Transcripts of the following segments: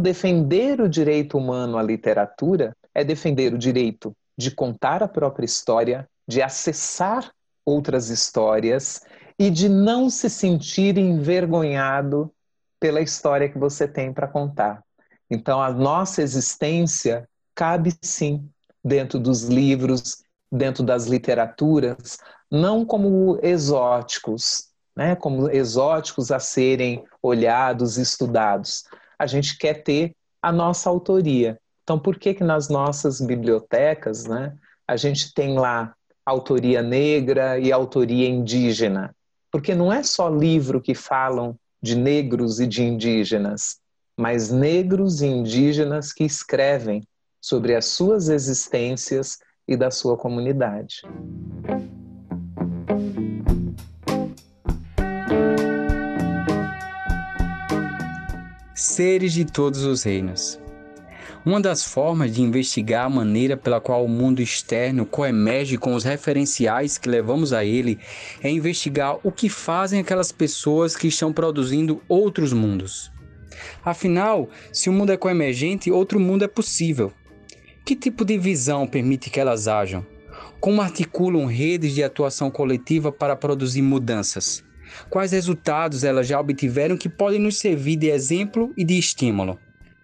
Defender o direito humano à literatura é defender o direito de contar a própria história, de acessar outras histórias e de não se sentir envergonhado pela história que você tem para contar. Então, a nossa existência cabe sim dentro dos livros, dentro das literaturas, não como exóticos, né? como exóticos a serem olhados, estudados. A gente quer ter a nossa autoria. Então, por que que nas nossas bibliotecas, né, a gente tem lá autoria negra e autoria indígena? Porque não é só livro que falam de negros e de indígenas, mas negros e indígenas que escrevem sobre as suas existências e da sua comunidade. Seres de todos os reinos. Uma das formas de investigar a maneira pela qual o mundo externo coemerge com os referenciais que levamos a ele é investigar o que fazem aquelas pessoas que estão produzindo outros mundos. Afinal, se o mundo é coemergente, outro mundo é possível. Que tipo de visão permite que elas ajam? Como articulam redes de atuação coletiva para produzir mudanças? Quais resultados elas já obtiveram que podem nos servir de exemplo e de estímulo?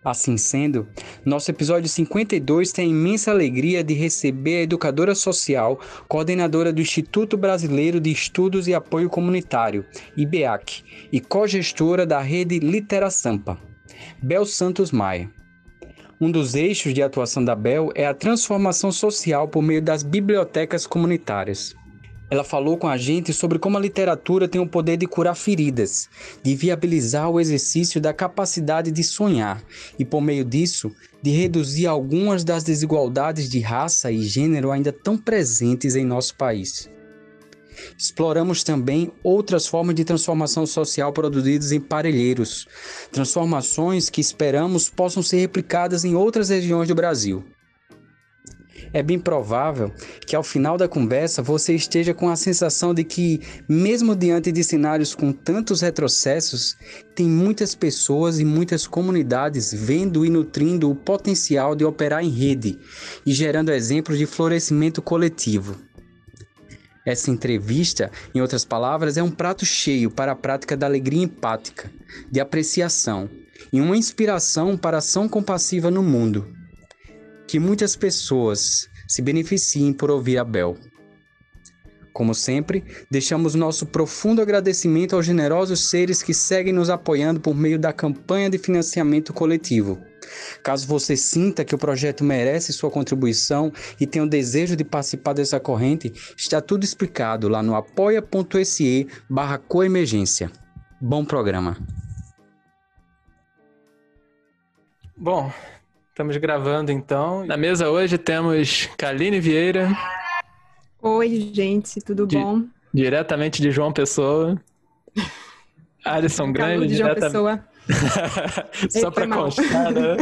Assim sendo, nosso episódio 52 tem a imensa alegria de receber a educadora social, coordenadora do Instituto Brasileiro de Estudos e Apoio Comunitário, IBEAC, e cogestora da rede Litera Sampa, Bel Santos Maia. Um dos eixos de atuação da Bel é a transformação social por meio das bibliotecas comunitárias. Ela falou com a gente sobre como a literatura tem o poder de curar feridas, de viabilizar o exercício da capacidade de sonhar e, por meio disso, de reduzir algumas das desigualdades de raça e gênero ainda tão presentes em nosso país. Exploramos também outras formas de transformação social produzidas em parelheiros, transformações que esperamos possam ser replicadas em outras regiões do Brasil. É bem provável que ao final da conversa você esteja com a sensação de que, mesmo diante de cenários com tantos retrocessos, tem muitas pessoas e muitas comunidades vendo e nutrindo o potencial de operar em rede e gerando exemplos de florescimento coletivo. Essa entrevista, em outras palavras, é um prato cheio para a prática da alegria empática, de apreciação e uma inspiração para ação compassiva no mundo que muitas pessoas se beneficiem por ouvir a Bel. Como sempre, deixamos nosso profundo agradecimento aos generosos seres que seguem nos apoiando por meio da campanha de financiamento coletivo. Caso você sinta que o projeto merece sua contribuição e tenha o desejo de participar dessa corrente, está tudo explicado lá no apoia.se barra coemergência. Bom programa. Bom, Estamos gravando então. Na mesa hoje temos Kaline Vieira. Oi, gente, tudo Di bom? Diretamente de João Pessoa. Alisson Grande. De João Pessoa. Só para constar, né?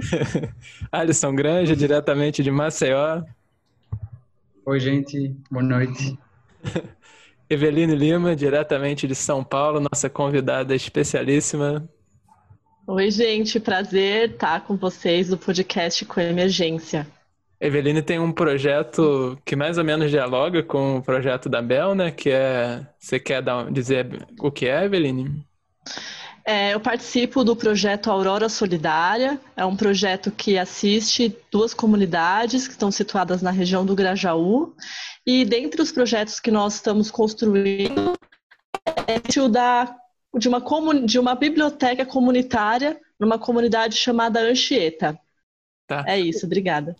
Alisson Grande, diretamente de Maceió. Oi, gente, boa noite. Eveline Lima, diretamente de São Paulo, nossa convidada especialíssima. Oi, gente, prazer estar com vocês no podcast com Emergência. Eveline tem um projeto que mais ou menos dialoga com o projeto da Bel, né? Que é. Você quer dar, dizer o que é, Eveline? É, eu participo do projeto Aurora Solidária. É um projeto que assiste duas comunidades que estão situadas na região do Grajaú. E dentre os projetos que nós estamos construindo, é o da de uma, de uma biblioteca comunitária numa comunidade chamada Anchieta. Tá. É isso, obrigada.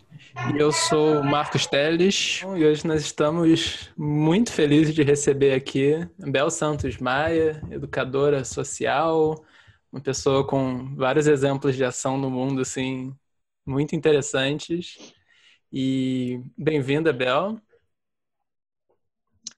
Eu sou Marcos Teles e hoje nós estamos muito felizes de receber aqui Bel Santos Maia, educadora social, uma pessoa com vários exemplos de ação no mundo, assim, muito interessantes. E bem-vinda, Bel.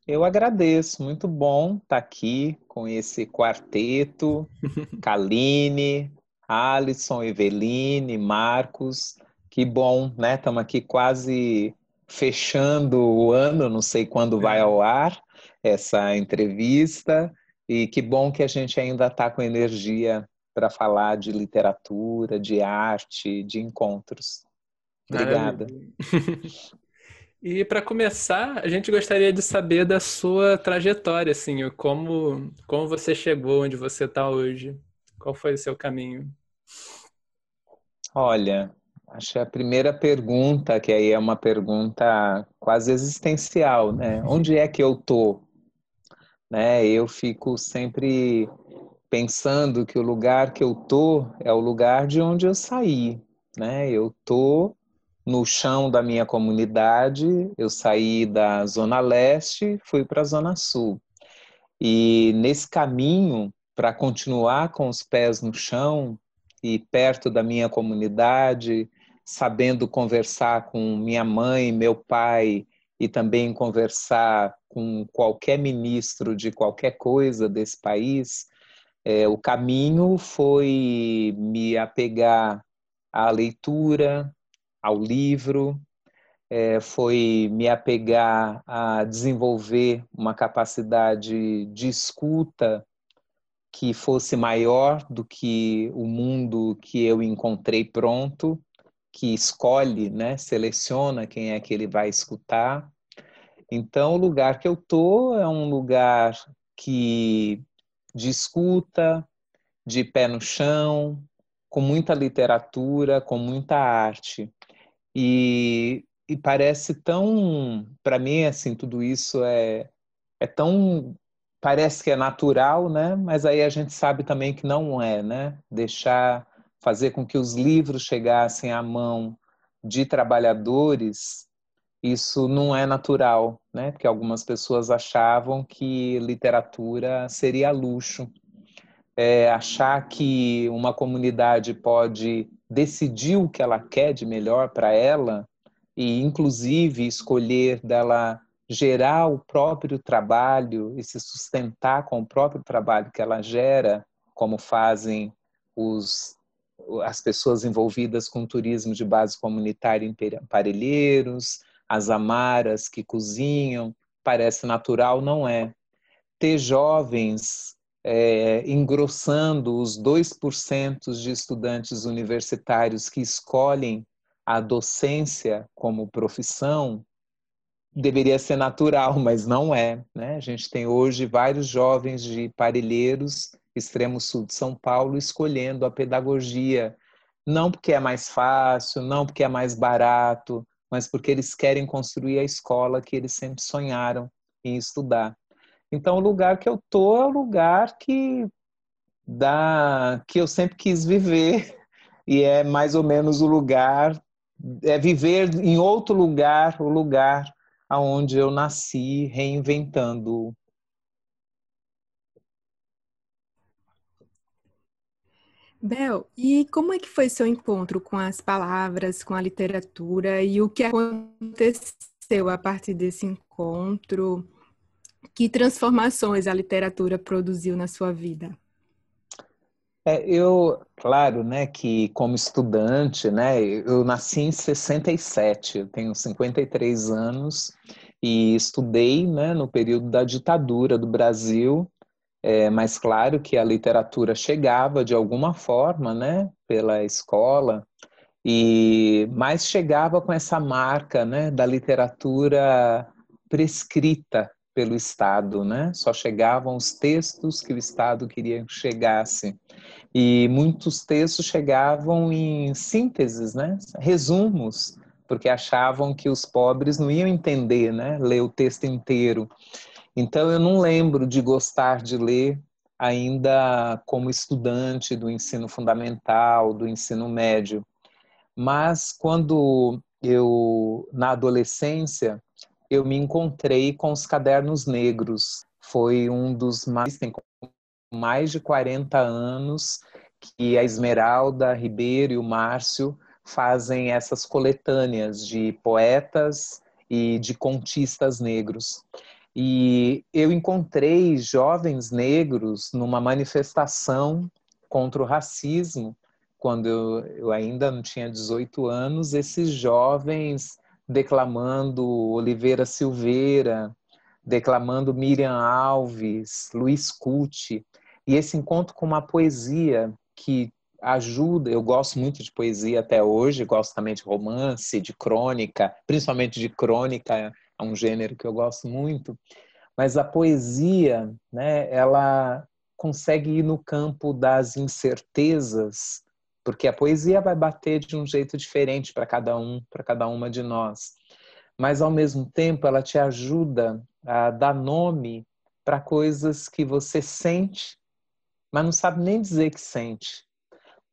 Eu agradeço, muito bom estar aqui com esse quarteto, Kaline, Alisson, Eveline, Marcos. Que bom, né? Estamos aqui quase fechando o ano, não sei quando vai ao ar essa entrevista. E que bom que a gente ainda está com energia para falar de literatura, de arte, de encontros. Obrigada. E para começar, a gente gostaria de saber da sua trajetória, assim, como, como você chegou onde você está hoje. Qual foi o seu caminho? Olha, acho que a primeira pergunta, que aí é uma pergunta quase existencial, né? Onde é que eu tô? Né? Eu fico sempre pensando que o lugar que eu tô é o lugar de onde eu saí, né? Eu tô no chão da minha comunidade, eu saí da zona leste, fui para a zona sul. E nesse caminho para continuar com os pés no chão e perto da minha comunidade, sabendo conversar com minha mãe, meu pai e também conversar com qualquer ministro de qualquer coisa desse país, é, o caminho foi me apegar à leitura, ao livro, é, foi me apegar a desenvolver uma capacidade de escuta que fosse maior do que o mundo que eu encontrei pronto, que escolhe, né, seleciona quem é que ele vai escutar. Então, o lugar que eu tô é um lugar que de escuta, de pé no chão, com muita literatura, com muita arte. E, e parece tão, para mim, assim, tudo isso é, é tão, parece que é natural, né? Mas aí a gente sabe também que não é, né? Deixar, fazer com que os livros chegassem à mão de trabalhadores, isso não é natural, né? Porque algumas pessoas achavam que literatura seria luxo. É, achar que uma comunidade pode decidir o que ela quer de melhor para ela e, inclusive, escolher dela gerar o próprio trabalho e se sustentar com o próprio trabalho que ela gera, como fazem os, as pessoas envolvidas com turismo de base comunitária em Parelheiros, as amaras que cozinham, parece natural, não é. Ter jovens é, engrossando os 2% de estudantes universitários que escolhem a docência como profissão, deveria ser natural, mas não é. Né? A gente tem hoje vários jovens de Parelheiros, extremo sul de São Paulo, escolhendo a pedagogia, não porque é mais fácil, não porque é mais barato, mas porque eles querem construir a escola que eles sempre sonharam em estudar. Então, o lugar que eu tô é o lugar que dá, que eu sempre quis viver e é mais ou menos o lugar é viver em outro lugar, o lugar aonde eu nasci, reinventando. Bel, e como é que foi seu encontro com as palavras, com a literatura e o que aconteceu a partir desse encontro? Que transformações a literatura produziu na sua vida? É, eu, claro, né, que como estudante, né, eu nasci em 67, eu tenho 53 anos e estudei, né, no período da ditadura do Brasil, é, mas claro que a literatura chegava de alguma forma, né, pela escola, e mais chegava com essa marca, né, da literatura prescrita, pelo Estado, né? Só chegavam os textos que o Estado queria que chegasse. E muitos textos chegavam em sínteses, né? Resumos, porque achavam que os pobres não iam entender, né? Ler o texto inteiro. Então eu não lembro de gostar de ler ainda como estudante do ensino fundamental, do ensino médio. Mas quando eu na adolescência eu me encontrei com os Cadernos Negros. Foi um dos mais tem mais de 40 anos que a Esmeralda Ribeiro e o Márcio fazem essas coletâneas de poetas e de contistas negros. E eu encontrei jovens negros numa manifestação contra o racismo, quando eu, eu ainda não tinha 18 anos, esses jovens declamando Oliveira Silveira, declamando Miriam Alves, Luiz Cuti, e esse encontro com uma poesia que ajuda. Eu gosto muito de poesia até hoje, gosto também de romance, de crônica, principalmente de crônica, é um gênero que eu gosto muito. Mas a poesia, né, ela consegue ir no campo das incertezas, porque a poesia vai bater de um jeito diferente para cada um, para cada uma de nós. Mas ao mesmo tempo, ela te ajuda a dar nome para coisas que você sente, mas não sabe nem dizer que sente.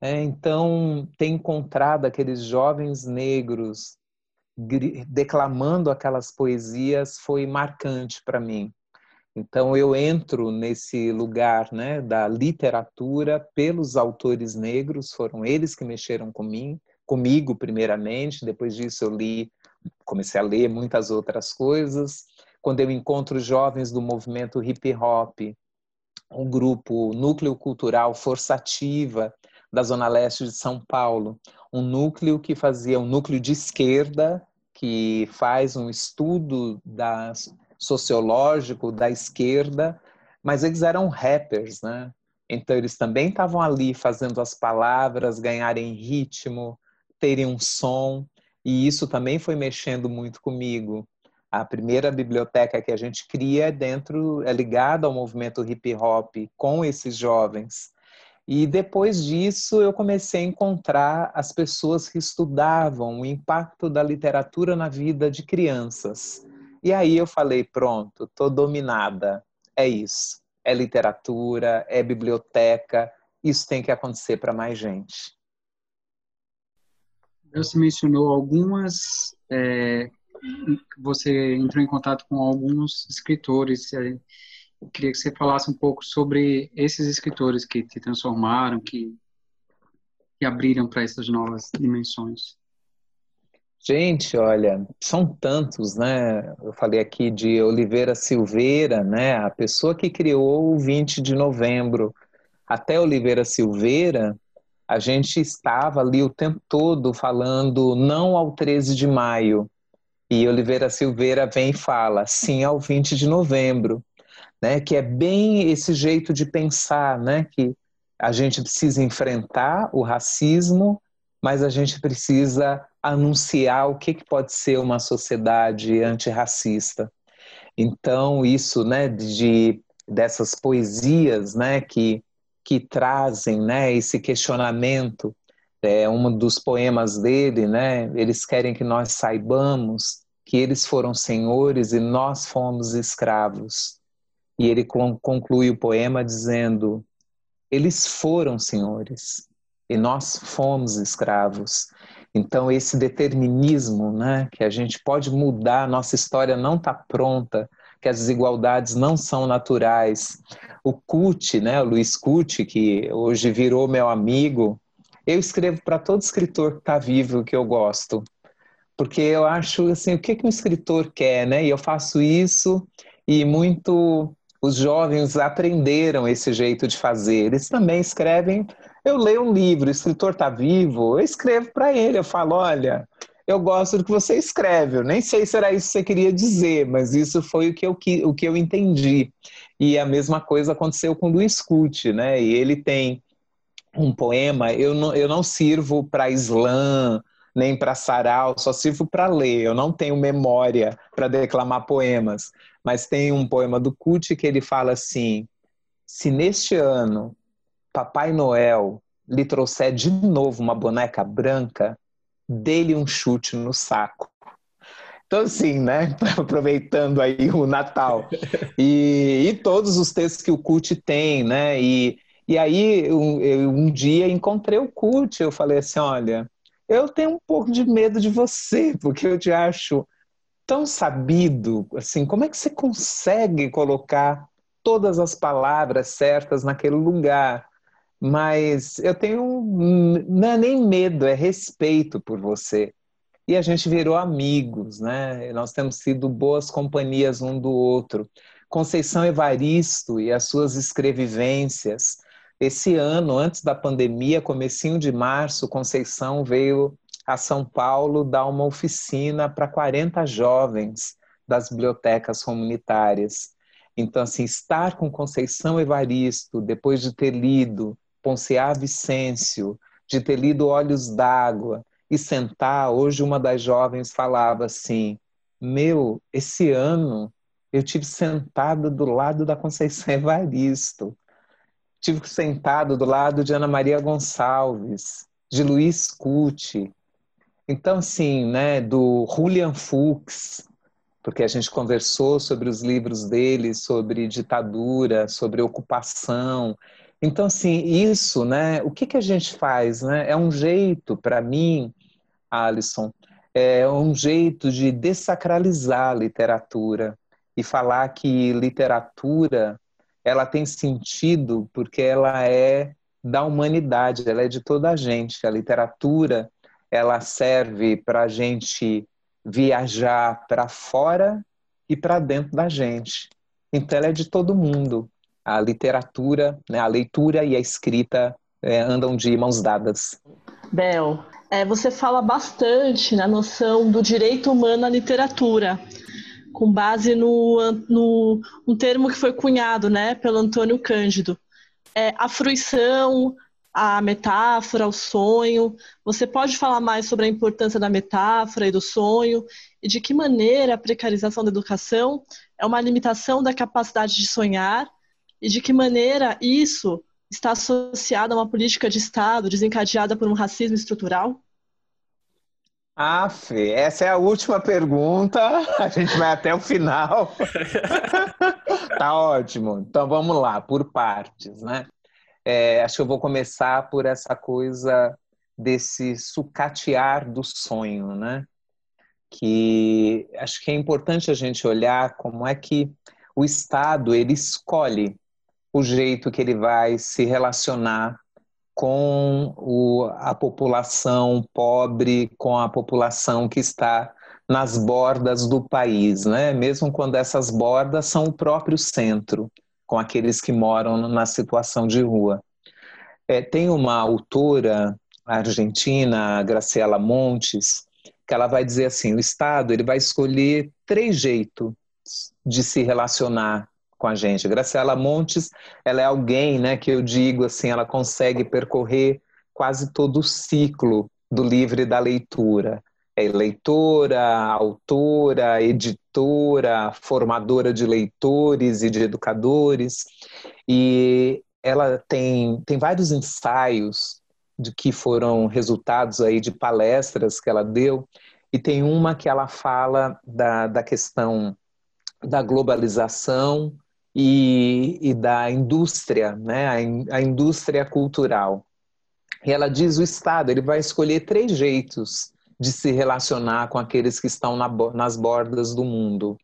É, então, ter encontrado aqueles jovens negros declamando aquelas poesias foi marcante para mim. Então eu entro nesse lugar, né, da literatura pelos autores negros, foram eles que mexeram comigo, comigo primeiramente, depois disso eu li, comecei a ler muitas outras coisas. Quando eu encontro jovens do movimento hip hop, um grupo Núcleo Cultural Forçativa, da Zona Leste de São Paulo, um núcleo que fazia um núcleo de esquerda que faz um estudo da, sociológico da esquerda, mas eles eram rappers, né? Então eles também estavam ali fazendo as palavras ganharem ritmo, terem um som, e isso também foi mexendo muito comigo. A primeira biblioteca que a gente cria é dentro é ligada ao movimento hip hop com esses jovens. E depois disso eu comecei a encontrar as pessoas que estudavam o impacto da literatura na vida de crianças. E aí eu falei, pronto, tô dominada. É isso. É literatura, é biblioteca. Isso tem que acontecer para mais gente. Você mencionou algumas. É, você entrou em contato com alguns escritores eu queria que você falasse um pouco sobre esses escritores que te transformaram, que, que abriram para essas novas dimensões. Gente, olha, são tantos, né? Eu falei aqui de Oliveira Silveira, né? A pessoa que criou o 20 de novembro. Até Oliveira Silveira, a gente estava ali o tempo todo falando não ao 13 de maio. E Oliveira Silveira vem e fala sim ao 20 de novembro né? Que é bem esse jeito de pensar, né? Que a gente precisa enfrentar o racismo, mas a gente precisa anunciar o que, que pode ser uma sociedade antirracista. Então, isso, né, de dessas poesias, né, que que trazem, né, esse questionamento. É um dos poemas dele, né? Eles querem que nós saibamos que eles foram senhores e nós fomos escravos. E ele conclui o poema dizendo: Eles foram senhores e nós fomos escravos. Então, esse determinismo, né, que a gente pode mudar, nossa história não está pronta, que as desigualdades não são naturais. O Cut, né, o Luiz Cut, que hoje virou meu amigo, eu escrevo para todo escritor que está vivo que eu gosto, porque eu acho assim, o que, que um escritor quer, né? E eu faço isso e muito os jovens aprenderam esse jeito de fazer. Eles também escrevem. Eu leio um livro, o escritor está vivo, eu escrevo para ele. Eu falo: olha, eu gosto do que você escreve. Eu nem sei se era isso que você queria dizer, mas isso foi o que eu, o que eu entendi. E a mesma coisa aconteceu com o Luiz Cut, né? E ele tem um poema. Eu não, eu não sirvo para slam, nem para sarau, só sirvo para ler. Eu não tenho memória para declamar poemas. Mas tem um poema do Cut que ele fala assim: se neste ano Papai Noel lhe trouxer de novo uma boneca branca, dê-lhe um chute no saco. Então, assim, né? Aproveitando aí o Natal. E, e todos os textos que o Cut tem, né? E, e aí, um, eu, um dia encontrei o Cut, eu falei assim: olha, eu tenho um pouco de medo de você, porque eu te acho tão sabido, assim, como é que você consegue colocar todas as palavras certas naquele lugar? Mas eu tenho, não é nem medo, é respeito por você. E a gente virou amigos, né? Nós temos sido boas companhias um do outro. Conceição Evaristo e as suas escrevivências. Esse ano, antes da pandemia, comecinho de março, Conceição veio a São Paulo dar uma oficina para 40 jovens das bibliotecas comunitárias. Então, assim, estar com Conceição Evaristo, depois de ter lido Ponciá Vicêncio, de ter lido Olhos d'Água e sentar. Hoje, uma das jovens falava assim: Meu, esse ano eu tive sentado do lado da Conceição Evaristo, tive sentado do lado de Ana Maria Gonçalves, de Luiz Cuti. Então, assim, né, do Julian Fuchs, porque a gente conversou sobre os livros dele, sobre ditadura, sobre ocupação. Então, assim, isso, né? O que, que a gente faz, né? É um jeito, para mim, Alison, é um jeito de desacralizar a literatura e falar que literatura ela tem sentido porque ela é da humanidade, ela é de toda a gente. A literatura ela serve para a gente viajar para fora e para dentro da gente. Então ela é de todo mundo. A literatura, né, a leitura e a escrita é, andam de mãos dadas. Bel, é, você fala bastante na noção do direito humano à literatura, com base no, no um termo que foi cunhado né, pelo Antônio Cândido. É, a fruição, a metáfora, o sonho. Você pode falar mais sobre a importância da metáfora e do sonho e de que maneira a precarização da educação é uma limitação da capacidade de sonhar e de que maneira isso está associado a uma política de Estado desencadeada por um racismo estrutural? Ah, Fê, essa é a última pergunta. A gente vai até o final. tá ótimo. Então vamos lá, por partes, né? É, acho que eu vou começar por essa coisa desse sucatear do sonho, né? Que acho que é importante a gente olhar como é que o Estado ele escolhe o jeito que ele vai se relacionar com o, a população pobre, com a população que está nas bordas do país, né? Mesmo quando essas bordas são o próprio centro com aqueles que moram na situação de rua. É, tem uma autora argentina, Graciela Montes, que ela vai dizer assim: o Estado ele vai escolher três jeitos de se relacionar com a gente. Graciela Montes, ela é alguém, né, que eu digo assim, ela consegue percorrer quase todo o ciclo do livro e da leitura. É leitora, autora, editora, formadora de leitores e de educadores, e ela tem, tem vários ensaios de que foram resultados aí de palestras que ela deu, e tem uma que ela fala da, da questão da globalização e, e da indústria, né, a, in, a indústria cultural. E ela diz o Estado, ele vai escolher três jeitos de se relacionar com aqueles que estão na, nas bordas do mundo.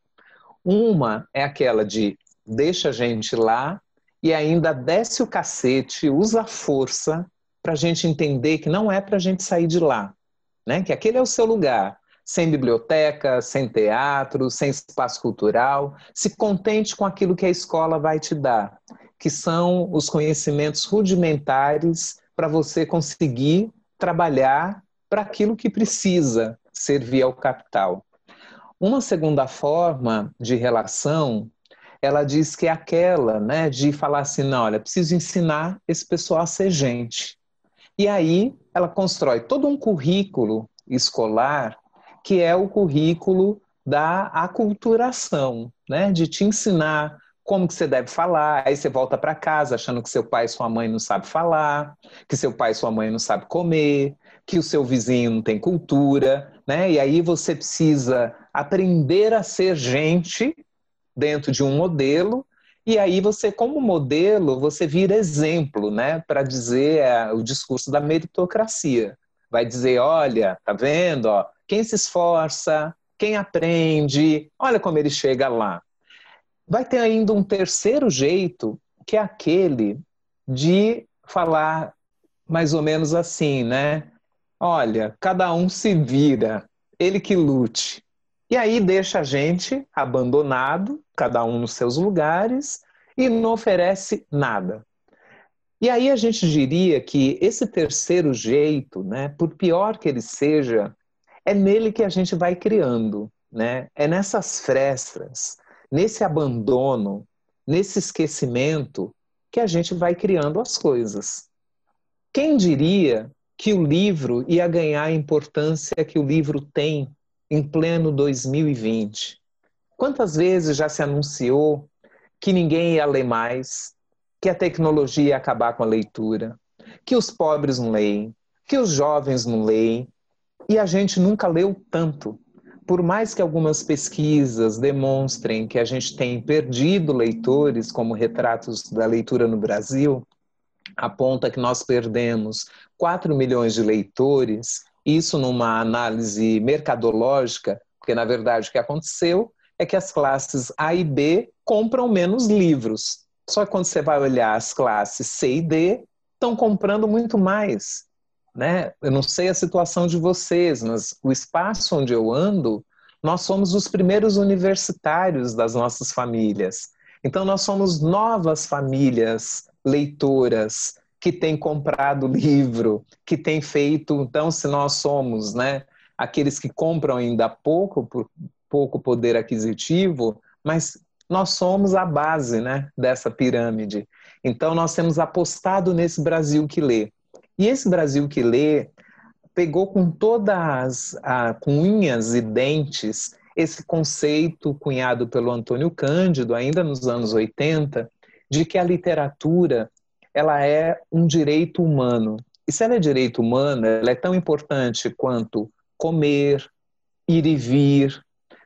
Uma é aquela de deixa a gente lá e ainda desce o cacete, usa a força para a gente entender que não é para a gente sair de lá, né? que aquele é o seu lugar. Sem biblioteca, sem teatro, sem espaço cultural. Se contente com aquilo que a escola vai te dar, que são os conhecimentos rudimentares para você conseguir trabalhar para aquilo que precisa servir ao capital. Uma segunda forma de relação, ela diz que é aquela, né, de falar assim, não, olha, preciso ensinar esse pessoal a ser gente. E aí ela constrói todo um currículo escolar que é o currículo da aculturação, né, de te ensinar como que você deve falar, aí você volta para casa achando que seu pai e sua mãe não sabem falar, que seu pai e sua mãe não sabem comer, que o seu vizinho não tem cultura, né? E aí você precisa aprender a ser gente dentro de um modelo e aí você, como modelo, você vira exemplo, né, para dizer é, o discurso da meritocracia. Vai dizer, olha, tá vendo, ó, quem se esforça, quem aprende, olha como ele chega lá. Vai ter ainda um terceiro jeito, que é aquele de falar mais ou menos assim, né? Olha, cada um se vira, ele que lute. E aí deixa a gente abandonado, cada um nos seus lugares, e não oferece nada. E aí a gente diria que esse terceiro jeito, né, por pior que ele seja, é nele que a gente vai criando, né? É nessas frestas, nesse abandono, nesse esquecimento que a gente vai criando as coisas. Quem diria que o livro ia ganhar a importância que o livro tem em pleno 2020? Quantas vezes já se anunciou que ninguém ia ler mais, que a tecnologia ia acabar com a leitura, que os pobres não leem, que os jovens não leem, e a gente nunca leu tanto. Por mais que algumas pesquisas demonstrem que a gente tem perdido leitores, como retratos da leitura no Brasil, aponta que nós perdemos 4 milhões de leitores, isso numa análise mercadológica, porque na verdade o que aconteceu é que as classes A e B compram menos livros. Só que quando você vai olhar as classes C e D, estão comprando muito mais. Né? Eu não sei a situação de vocês, mas o espaço onde eu ando, nós somos os primeiros universitários das nossas famílias. Então, nós somos novas famílias leitoras que têm comprado livro, que têm feito. Então, se nós somos né, aqueles que compram ainda pouco, por pouco poder aquisitivo, mas nós somos a base né, dessa pirâmide. Então, nós temos apostado nesse Brasil que lê. E esse Brasil que lê pegou com todas as com unhas e dentes esse conceito cunhado pelo Antônio Cândido ainda nos anos 80 de que a literatura ela é um direito humano. E se ela é direito humano, ela é tão importante quanto comer, ir e vir,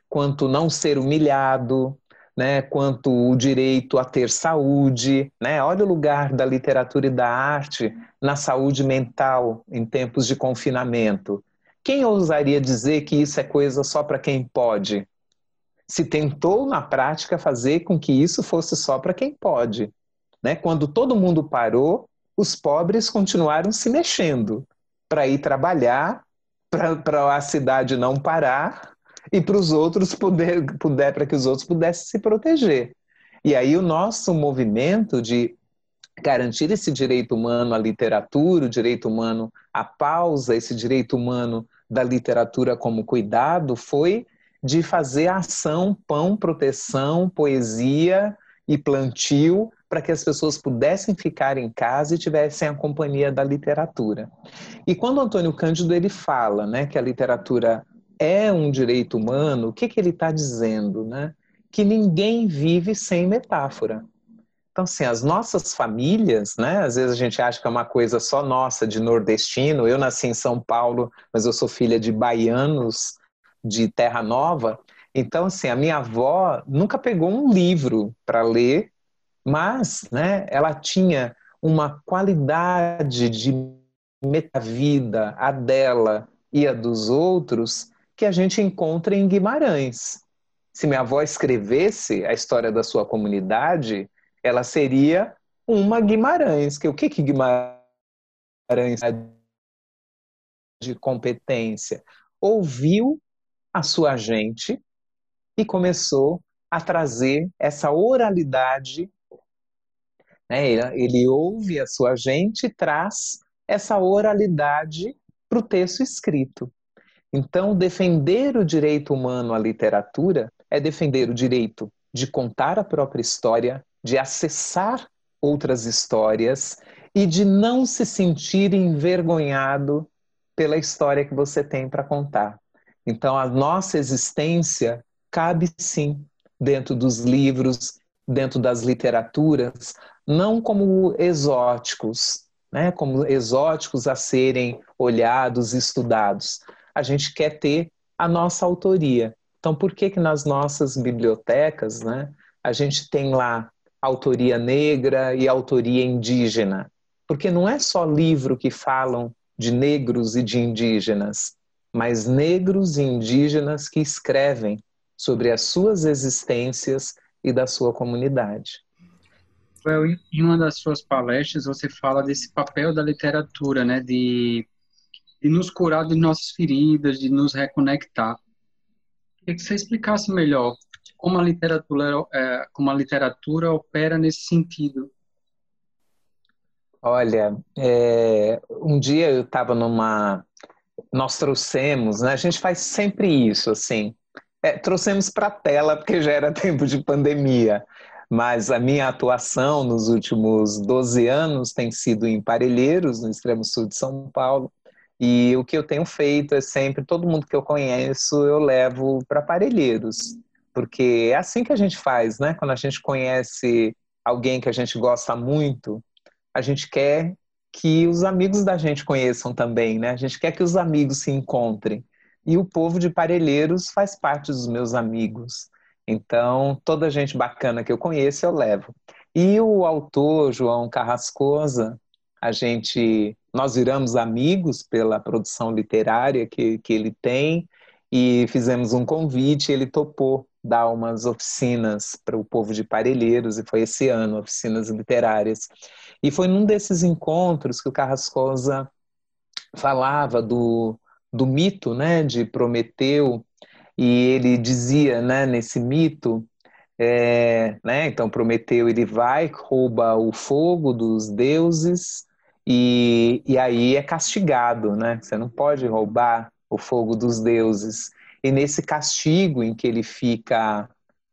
quanto não ser humilhado, né, quanto o direito a ter saúde. Né? Olha o lugar da literatura e da arte na saúde mental em tempos de confinamento. Quem ousaria dizer que isso é coisa só para quem pode? Se tentou na prática fazer com que isso fosse só para quem pode. Né? Quando todo mundo parou, os pobres continuaram se mexendo para ir trabalhar, para a cidade não parar, e para os outros poder, puder, para que os outros pudessem se proteger. E aí o nosso movimento de garantir esse direito humano à literatura, o direito humano à pausa, esse direito humano da literatura como cuidado, foi de fazer ação, pão, proteção, poesia e plantio para que as pessoas pudessem ficar em casa e tivessem a companhia da literatura. E quando Antônio Cândido ele fala, né, que a literatura é um direito humano, o que, que ele está dizendo? Né? Que ninguém vive sem metáfora. Então, assim, as nossas famílias, né? Às vezes a gente acha que é uma coisa só nossa, de nordestino. Eu nasci em São Paulo, mas eu sou filha de baianos de Terra Nova. Então, assim, a minha avó nunca pegou um livro para ler, mas, né, ela tinha uma qualidade de metavida, a dela e a dos outros, que a gente encontra em Guimarães. Se minha avó escrevesse a história da sua comunidade, ela seria uma Guimarães. Que o que que Guimarães é de competência? Ouviu a sua gente e começou a trazer essa oralidade. Né? Ele ouve a sua gente e traz essa oralidade para o texto escrito. Então, defender o direito humano à literatura é defender o direito de contar a própria história, de acessar outras histórias e de não se sentir envergonhado pela história que você tem para contar. Então, a nossa existência cabe sim dentro dos livros, dentro das literaturas, não como exóticos, né? como exóticos a serem olhados e estudados, a gente quer ter a nossa autoria. Então, por que que nas nossas bibliotecas, né, a gente tem lá autoria negra e autoria indígena? Porque não é só livro que falam de negros e de indígenas, mas negros e indígenas que escrevem sobre as suas existências e da sua comunidade. Well, em uma das suas palestras você fala desse papel da literatura, né, de de nos curar de nossas feridas, de nos reconectar. Queria que você explicasse melhor como a literatura, é, como a literatura opera nesse sentido. Olha, é, um dia eu estava numa. Nós trouxemos, né? A gente faz sempre isso, assim. É, trouxemos para a tela, porque já era tempo de pandemia. Mas a minha atuação nos últimos 12 anos tem sido em Parelheiros, no extremo sul de São Paulo. E o que eu tenho feito é sempre, todo mundo que eu conheço, eu levo para Parelheiros. Porque é assim que a gente faz, né? Quando a gente conhece alguém que a gente gosta muito, a gente quer que os amigos da gente conheçam também, né? A gente quer que os amigos se encontrem. E o povo de Parelheiros faz parte dos meus amigos. Então, toda gente bacana que eu conheço, eu levo. E o autor, João Carrascosa, a gente, nós viramos amigos pela produção literária que, que ele tem e fizemos um convite, ele topou dar umas oficinas para o povo de Parelheiros, e foi esse ano, oficinas literárias. E foi num desses encontros que o Carrascosa falava do, do mito né, de Prometeu, e ele dizia né, nesse mito, é, né, então Prometeu ele vai, rouba o fogo dos deuses, e, e aí é castigado, né? Você não pode roubar o fogo dos deuses. E nesse castigo em que ele fica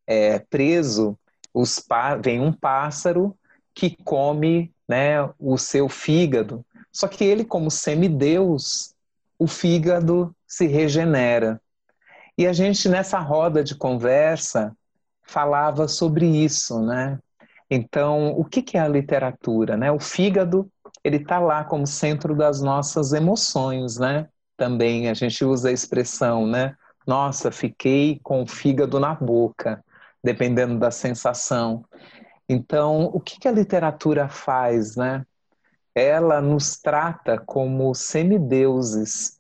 é, preso, vem um pássaro que come né, o seu fígado. Só que ele, como semideus, o fígado se regenera. E a gente, nessa roda de conversa, falava sobre isso, né? Então, o que é a literatura? Né? O fígado, ele está lá como centro das nossas emoções, né? Também a gente usa a expressão, né? Nossa, fiquei com o fígado na boca, dependendo da sensação. Então, o que a literatura faz, né? Ela nos trata como semideuses.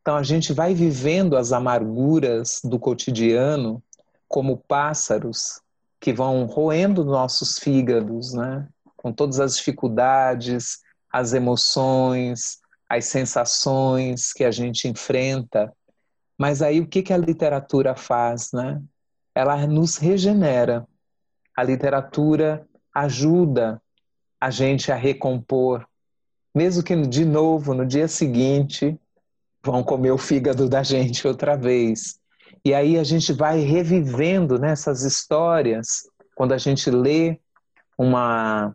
Então, a gente vai vivendo as amarguras do cotidiano como pássaros que vão roendo nossos fígados, né? Com todas as dificuldades, as emoções, as sensações que a gente enfrenta. Mas aí o que, que a literatura faz, né? Ela nos regenera. A literatura ajuda a gente a recompor, mesmo que de novo no dia seguinte vão comer o fígado da gente outra vez. E aí a gente vai revivendo nessas histórias, quando a gente lê uma.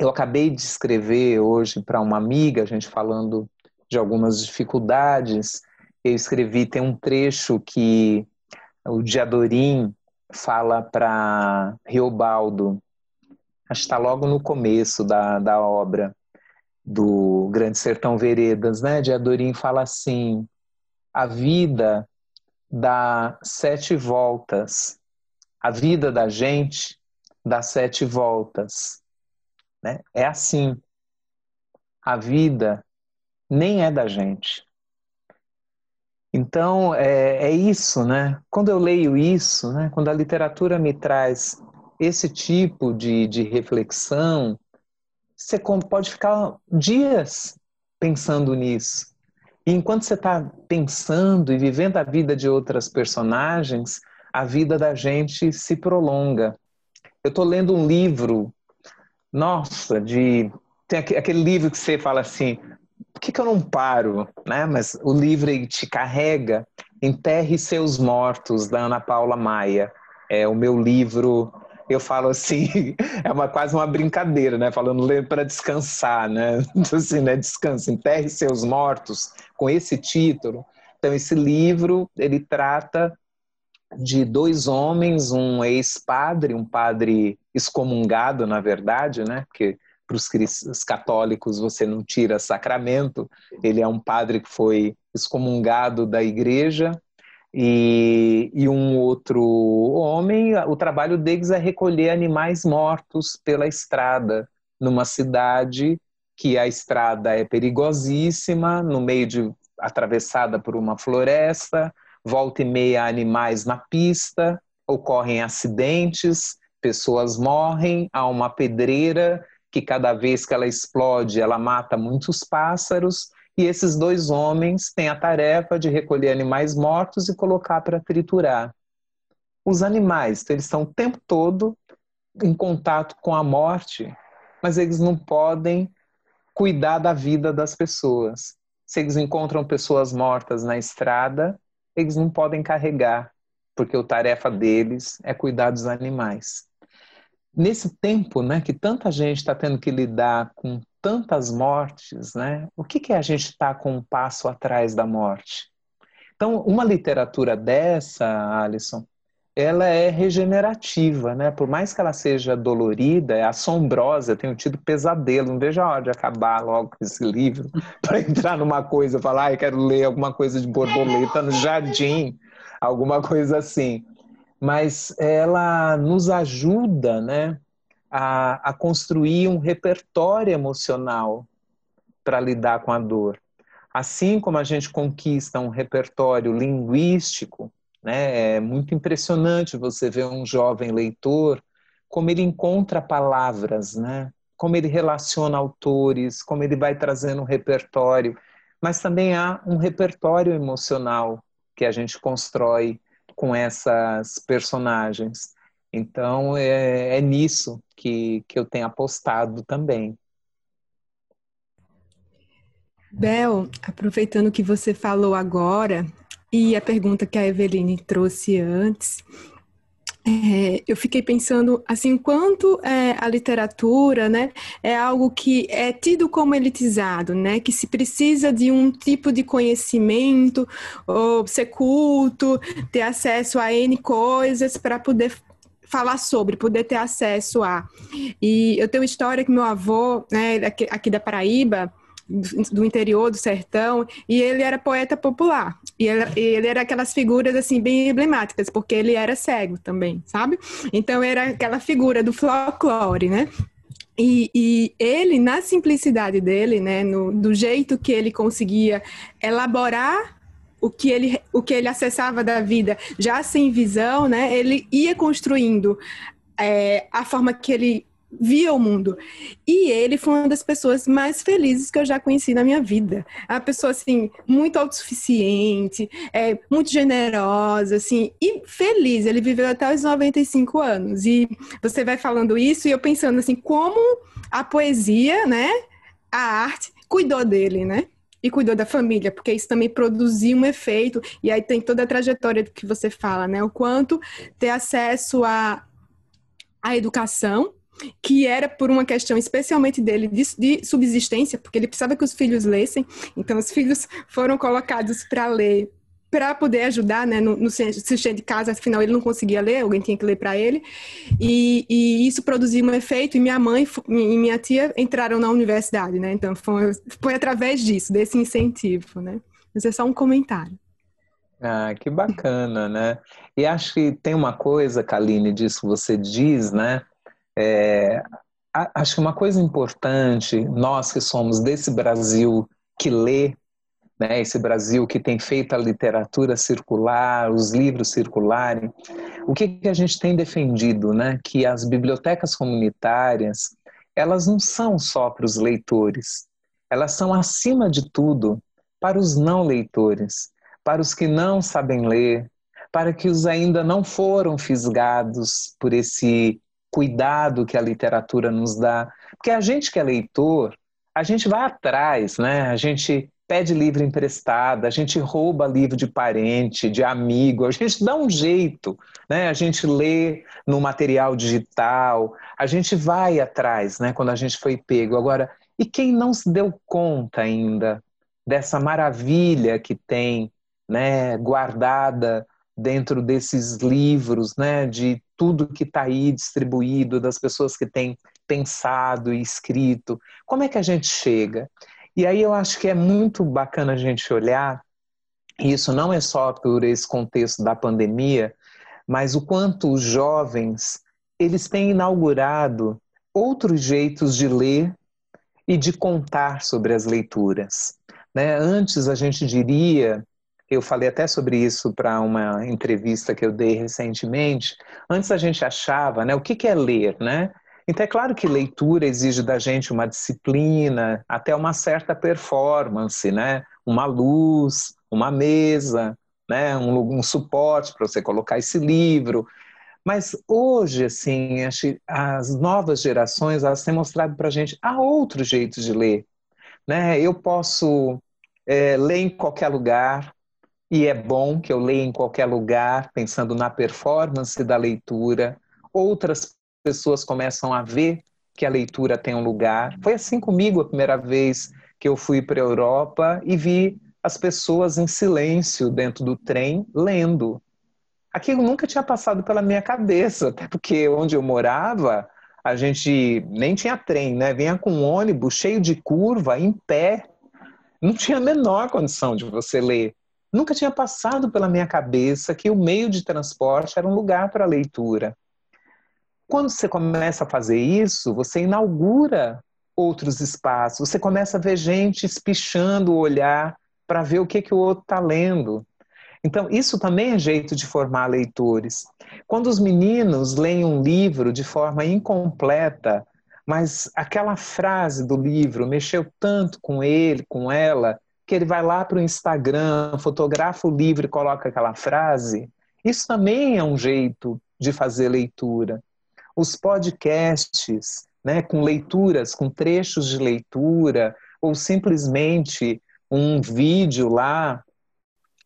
Eu acabei de escrever hoje para uma amiga, a gente falando de algumas dificuldades. Eu escrevi, tem um trecho que o Diadorim fala para Riobaldo, acho que está logo no começo da, da obra do Grande Sertão Veredas, né? Diadorim fala assim: a vida dá sete voltas. A vida da gente dá sete voltas. Né? É assim. A vida nem é da gente. Então, é, é, isso, né? Quando eu leio isso, né? quando a literatura me traz esse tipo de, de reflexão, você pode ficar dias pensando nisso. E enquanto você está pensando e vivendo a vida de outras personagens, a vida da gente se prolonga. Eu estou lendo um livro, nossa, de. Tem aquele livro que você fala assim, por que, que eu não paro? Né? Mas o livro te carrega. Enterre Seus Mortos, da Ana Paula Maia. É o meu livro eu falo assim, é uma, quase uma brincadeira, né? Falando ler para descansar, né? Então, assim, né? Descanse, enterre seus mortos, com esse título. Então, esse livro, ele trata de dois homens, um ex-padre, um padre excomungado, na verdade, né? Porque para os católicos você não tira sacramento, ele é um padre que foi excomungado da igreja, e, e um outro homem, o trabalho deles é recolher animais mortos pela estrada, numa cidade que a estrada é perigosíssima, no meio de atravessada por uma floresta, volta e meia animais na pista, ocorrem acidentes, pessoas morrem, há uma pedreira que cada vez que ela explode, ela mata muitos pássaros e esses dois homens têm a tarefa de recolher animais mortos e colocar para triturar. Os animais, eles estão o tempo todo em contato com a morte, mas eles não podem cuidar da vida das pessoas. Se eles encontram pessoas mortas na estrada, eles não podem carregar, porque a tarefa deles é cuidar dos animais. Nesse tempo, né, que tanta gente está tendo que lidar com tantas mortes, né? O que, que é a gente estar tá com um passo atrás da morte? Então, uma literatura dessa, Alison, ela é regenerativa, né? Por mais que ela seja dolorida, é assombrosa, eu tenho tido pesadelo, não vejo a hora de acabar logo esse livro para entrar numa coisa, falar, eu quero ler alguma coisa de borboleta no jardim, alguma coisa assim. Mas ela nos ajuda, né, a, a construir um repertório emocional para lidar com a dor. Assim como a gente conquista um repertório linguístico, né? É muito impressionante você ver um jovem leitor, como ele encontra palavras, né? como ele relaciona autores, como ele vai trazendo um repertório. Mas também há um repertório emocional que a gente constrói com essas personagens. Então é, é nisso que, que eu tenho apostado também. Bel, aproveitando que você falou agora, e a pergunta que a Eveline trouxe antes, é, eu fiquei pensando assim, quanto é, a literatura, né, é algo que é tido como elitizado, né, que se precisa de um tipo de conhecimento, ou ser culto, ter acesso a N coisas para poder falar sobre, poder ter acesso a. E eu tenho uma história que meu avô, né, aqui, aqui da Paraíba, do interior, do sertão, e ele era poeta popular. E ele, ele, era aquelas figuras, assim, bem emblemáticas, porque ele era cego também, sabe? Então, era aquela figura do folclore, né? E, e, ele, na simplicidade dele, né, no, do jeito que ele conseguia elaborar o que ele, o que ele acessava da vida, já sem visão, né, ele ia construindo é, a forma que ele via o mundo. E ele foi uma das pessoas mais felizes que eu já conheci na minha vida. A pessoa, assim, muito autossuficiente, é, muito generosa, assim, e feliz. Ele viveu até os 95 anos. E você vai falando isso e eu pensando, assim, como a poesia, né, a arte, cuidou dele, né? E cuidou da família, porque isso também produziu um efeito. E aí tem toda a trajetória do que você fala, né? O quanto ter acesso à, à educação, que era por uma questão especialmente dele de, de, subsistência, porque ele precisava que os filhos lessem, então os filhos foram colocados para ler, para poder ajudar né, no, no sistema de casa, afinal ele não conseguia ler, alguém tinha que ler para ele, e, e, isso produziu um efeito, e minha mãe e minha tia entraram na universidade, né, então foi, foi através disso, desse incentivo, né, mas é só um comentário. Ah, que bacana, né? E acho que tem uma coisa, Kaline, disso que você diz, né? É, acho que uma coisa importante, nós que somos desse Brasil que lê, né, esse Brasil que tem feito a literatura circular, os livros circularem, o que, que a gente tem defendido? Né? Que as bibliotecas comunitárias, elas não são só para os leitores, elas são, acima de tudo, para os não leitores, para os que não sabem ler, para que os ainda não foram fisgados por esse cuidado que a literatura nos dá. Porque a gente que é leitor, a gente vai atrás, né? A gente pede livro emprestado, a gente rouba livro de parente, de amigo, a gente dá um jeito, né? A gente lê no material digital, a gente vai atrás, né? Quando a gente foi pego. Agora, e quem não se deu conta ainda dessa maravilha que tem, né? Guardada dentro desses livros, né? De tudo que está aí distribuído, das pessoas que têm pensado e escrito. Como é que a gente chega? E aí eu acho que é muito bacana a gente olhar, e isso não é só por esse contexto da pandemia, mas o quanto os jovens eles têm inaugurado outros jeitos de ler e de contar sobre as leituras. Né? Antes a gente diria eu falei até sobre isso para uma entrevista que eu dei recentemente. Antes a gente achava, né, o que, que é ler, né? Então é claro que leitura exige da gente uma disciplina, até uma certa performance, né? Uma luz, uma mesa, né? Um, um suporte para você colocar esse livro. Mas hoje, assim, as novas gerações elas têm mostrado para a gente há outros jeitos de ler, né? Eu posso é, ler em qualquer lugar, e é bom que eu leia em qualquer lugar, pensando na performance da leitura. Outras pessoas começam a ver que a leitura tem um lugar. Foi assim comigo a primeira vez que eu fui para a Europa e vi as pessoas em silêncio dentro do trem lendo. Aquilo nunca tinha passado pela minha cabeça, até porque onde eu morava, a gente nem tinha trem, né? Vinha com um ônibus cheio de curva, em pé. Não tinha a menor condição de você ler. Nunca tinha passado pela minha cabeça que o meio de transporte era um lugar para leitura. Quando você começa a fazer isso, você inaugura outros espaços, você começa a ver gente espichando o olhar para ver o que, que o outro está lendo. Então, isso também é jeito de formar leitores. Quando os meninos leem um livro de forma incompleta, mas aquela frase do livro mexeu tanto com ele, com ela, que ele vai lá para o Instagram, fotografa o livro e coloca aquela frase, isso também é um jeito de fazer leitura. Os podcasts, né, com leituras, com trechos de leitura, ou simplesmente um vídeo lá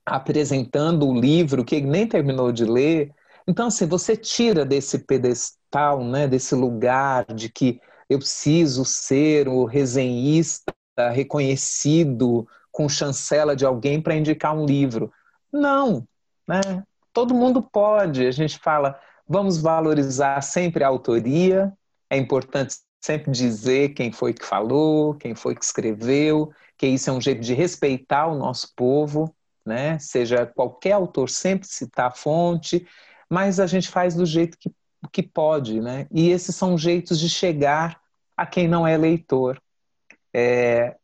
apresentando o livro que ele nem terminou de ler. Então, assim, você tira desse pedestal, né, desse lugar de que eu preciso ser o resenhista reconhecido com chancela de alguém para indicar um livro. Não, né? Todo mundo pode. A gente fala, vamos valorizar sempre a autoria. É importante sempre dizer quem foi que falou, quem foi que escreveu, que isso é um jeito de respeitar o nosso povo né? Seja qualquer autor sempre citar a fonte, mas a gente faz do jeito que, que pode, né? E esses são jeitos de chegar a quem não é leitor. É,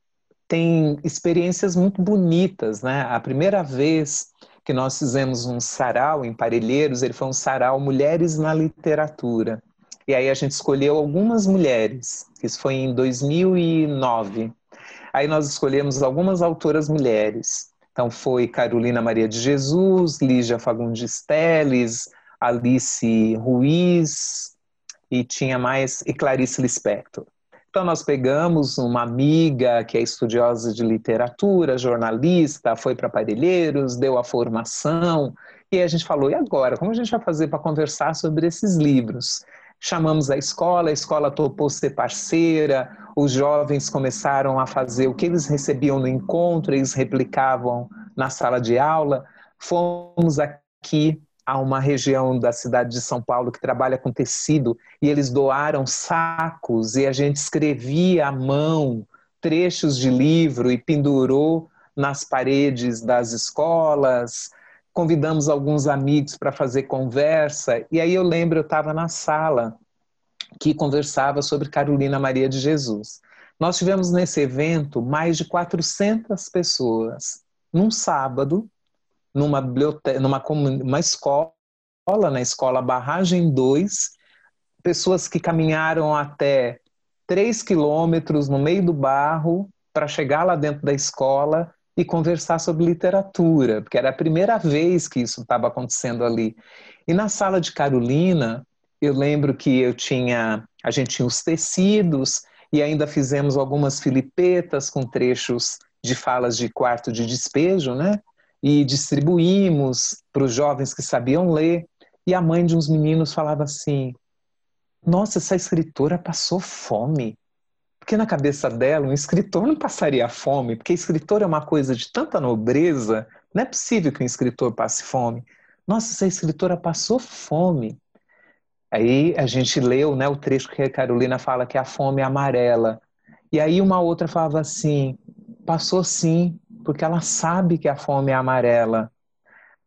tem experiências muito bonitas, né? A primeira vez que nós fizemos um sarau em Parelheiros, ele foi um sarau Mulheres na Literatura. E aí a gente escolheu algumas mulheres, isso foi em 2009. Aí nós escolhemos algumas autoras mulheres. Então foi Carolina Maria de Jesus, Lígia Fagundes Teles, Alice Ruiz e tinha mais e Clarice Lispector. Então nós pegamos uma amiga que é estudiosa de literatura, jornalista, foi para Parelheiros, deu a formação e a gente falou: e agora? Como a gente vai fazer para conversar sobre esses livros? chamamos a escola, a escola topou ser parceira, os jovens começaram a fazer o que eles recebiam no encontro, eles replicavam na sala de aula. Fomos aqui a uma região da cidade de São Paulo que trabalha com tecido e eles doaram sacos e a gente escrevia à mão trechos de livro e pendurou nas paredes das escolas convidamos alguns amigos para fazer conversa, e aí eu lembro, eu estava na sala que conversava sobre Carolina Maria de Jesus. Nós tivemos nesse evento mais de 400 pessoas, num sábado, numa, biblioteca, numa uma escola, na escola Barragem 2, pessoas que caminharam até 3 quilômetros no meio do barro para chegar lá dentro da escola e conversar sobre literatura, porque era a primeira vez que isso estava acontecendo ali. E na sala de Carolina, eu lembro que eu tinha, a gente tinha os tecidos e ainda fizemos algumas filipetas com trechos de falas de quarto de despejo, né? E distribuímos para os jovens que sabiam ler. E a mãe de uns meninos falava assim: Nossa, essa escritora passou fome. Porque na cabeça dela, um escritor não passaria fome, porque escritor é uma coisa de tanta nobreza, não é possível que um escritor passe fome. Nossa, essa escritora passou fome. Aí a gente leu né, o trecho que a Carolina fala que a fome é amarela. E aí uma outra falava assim: passou sim, porque ela sabe que a fome é amarela.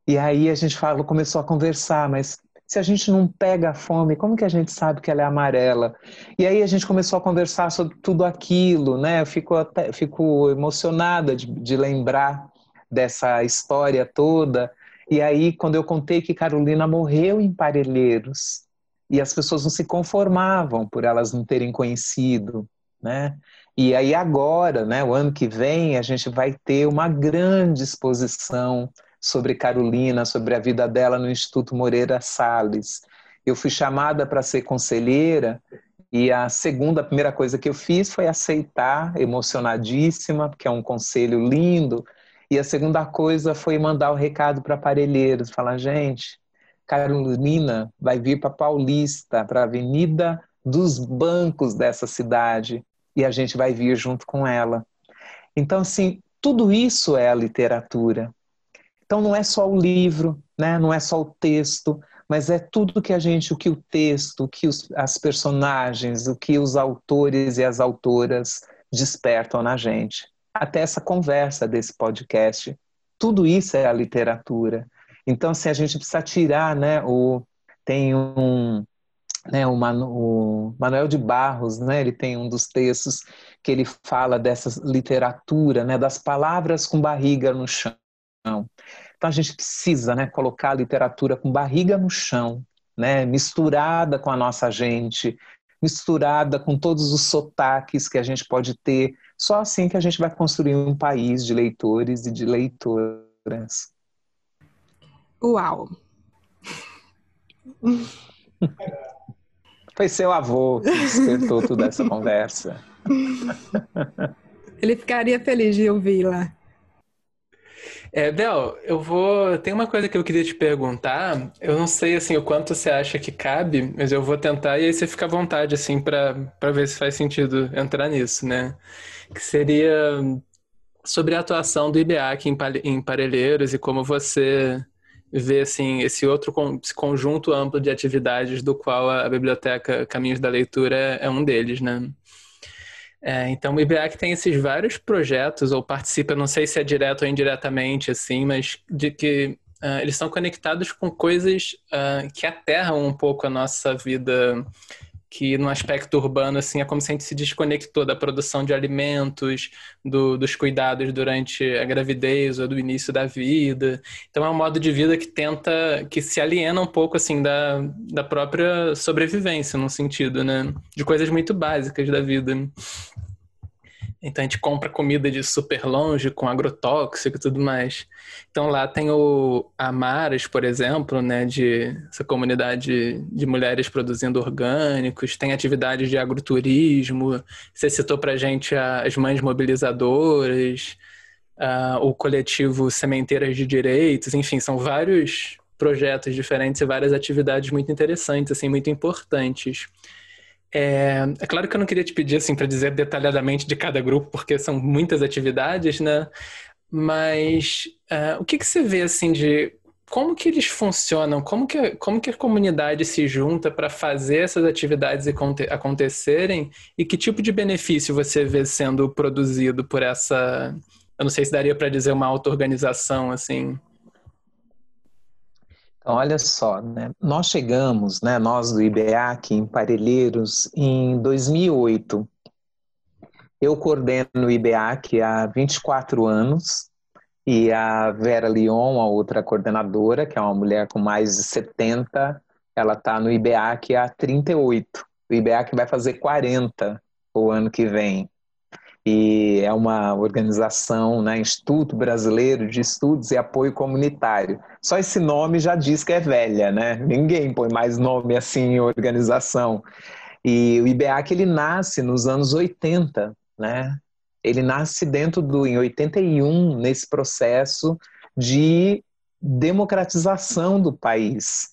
E aí a gente falou, começou a conversar, mas se a gente não pega a fome, como que a gente sabe que ela é amarela? E aí a gente começou a conversar sobre tudo aquilo, né? Eu fico, até, fico emocionada de, de lembrar dessa história toda. E aí, quando eu contei que Carolina morreu em Parelheiros, e as pessoas não se conformavam por elas não terem conhecido, né? E aí agora, né, o ano que vem, a gente vai ter uma grande exposição sobre Carolina, sobre a vida dela no Instituto Moreira Salles. Eu fui chamada para ser conselheira e a segunda, a primeira coisa que eu fiz foi aceitar, emocionadíssima, porque é um conselho lindo. E a segunda coisa foi mandar o recado para aparelheiros, falar, gente, Carolina vai vir para Paulista, para a Avenida dos Bancos dessa cidade, e a gente vai vir junto com ela. Então, assim, tudo isso é a literatura. Então, não é só o livro, né? não é só o texto, mas é tudo que a gente, o que o texto, o que os, as personagens, o que os autores e as autoras despertam na gente. Até essa conversa desse podcast, tudo isso é a literatura. Então, assim, a gente precisa tirar, né, o, tem um, né, o, Manu, o Manuel de Barros, né, ele tem um dos textos que ele fala dessa literatura, né, das palavras com barriga no chão. Então a gente precisa, né, colocar a literatura com barriga no chão, né, misturada com a nossa gente, misturada com todos os sotaques que a gente pode ter. Só assim que a gente vai construir um país de leitores e de leitoras. Uau! Foi seu avô que despertou toda essa conversa. Ele ficaria feliz de ouvi-la. É, Bel, eu vou. Tem uma coisa que eu queria te perguntar. Eu não sei assim o quanto você acha que cabe, mas eu vou tentar e aí você fica à vontade assim para para ver se faz sentido entrar nisso, né? Que seria sobre a atuação do IBEAC em, em Parelheiros e como você ver assim esse outro esse conjunto amplo de atividades do qual a biblioteca Caminhos da Leitura é, um deles, né? É, então o IBEAC tem esses vários projetos ou participa, não sei se é direto ou indiretamente assim, mas de que uh, eles são conectados com coisas uh, que aterram um pouco a nossa vida que no aspecto urbano assim é como se a gente se desconectou da produção de alimentos, do, dos cuidados durante a gravidez ou do início da vida. Então é um modo de vida que tenta, que se aliena um pouco assim da, da própria sobrevivência, num sentido, né, de coisas muito básicas da vida. Então a gente compra comida de super longe, com agrotóxico e tudo mais. Então lá tem o Amaras, por exemplo, né, de essa comunidade de mulheres produzindo orgânicos, tem atividades de agroturismo. Você citou pra gente as mães mobilizadoras, uh, o coletivo Sementeiras de Direitos, enfim, são vários projetos diferentes e várias atividades muito interessantes, assim, muito importantes. É, é, claro que eu não queria te pedir assim para dizer detalhadamente de cada grupo, porque são muitas atividades, né? Mas uh, o que, que você vê assim de como que eles funcionam? Como que, como que a comunidade se junta para fazer essas atividades acontecerem? E que tipo de benefício você vê sendo produzido por essa? Eu não sei se daria para dizer uma auto-organização assim. Então, olha só, né? nós chegamos, né, nós do IBEAC, em Parelheiros, em 2008. Eu coordeno o IBEAC há 24 anos e a Vera Leon, a outra coordenadora, que é uma mulher com mais de 70, ela está no IBEAC há 38. O IBEAC vai fazer 40 o ano que vem e é uma organização, né, Instituto Brasileiro de Estudos e Apoio Comunitário. Só esse nome já diz que é velha, né? Ninguém põe mais nome assim em organização. E o IBEAC ele nasce nos anos 80, né? Ele nasce dentro do em 81 nesse processo de democratização do país.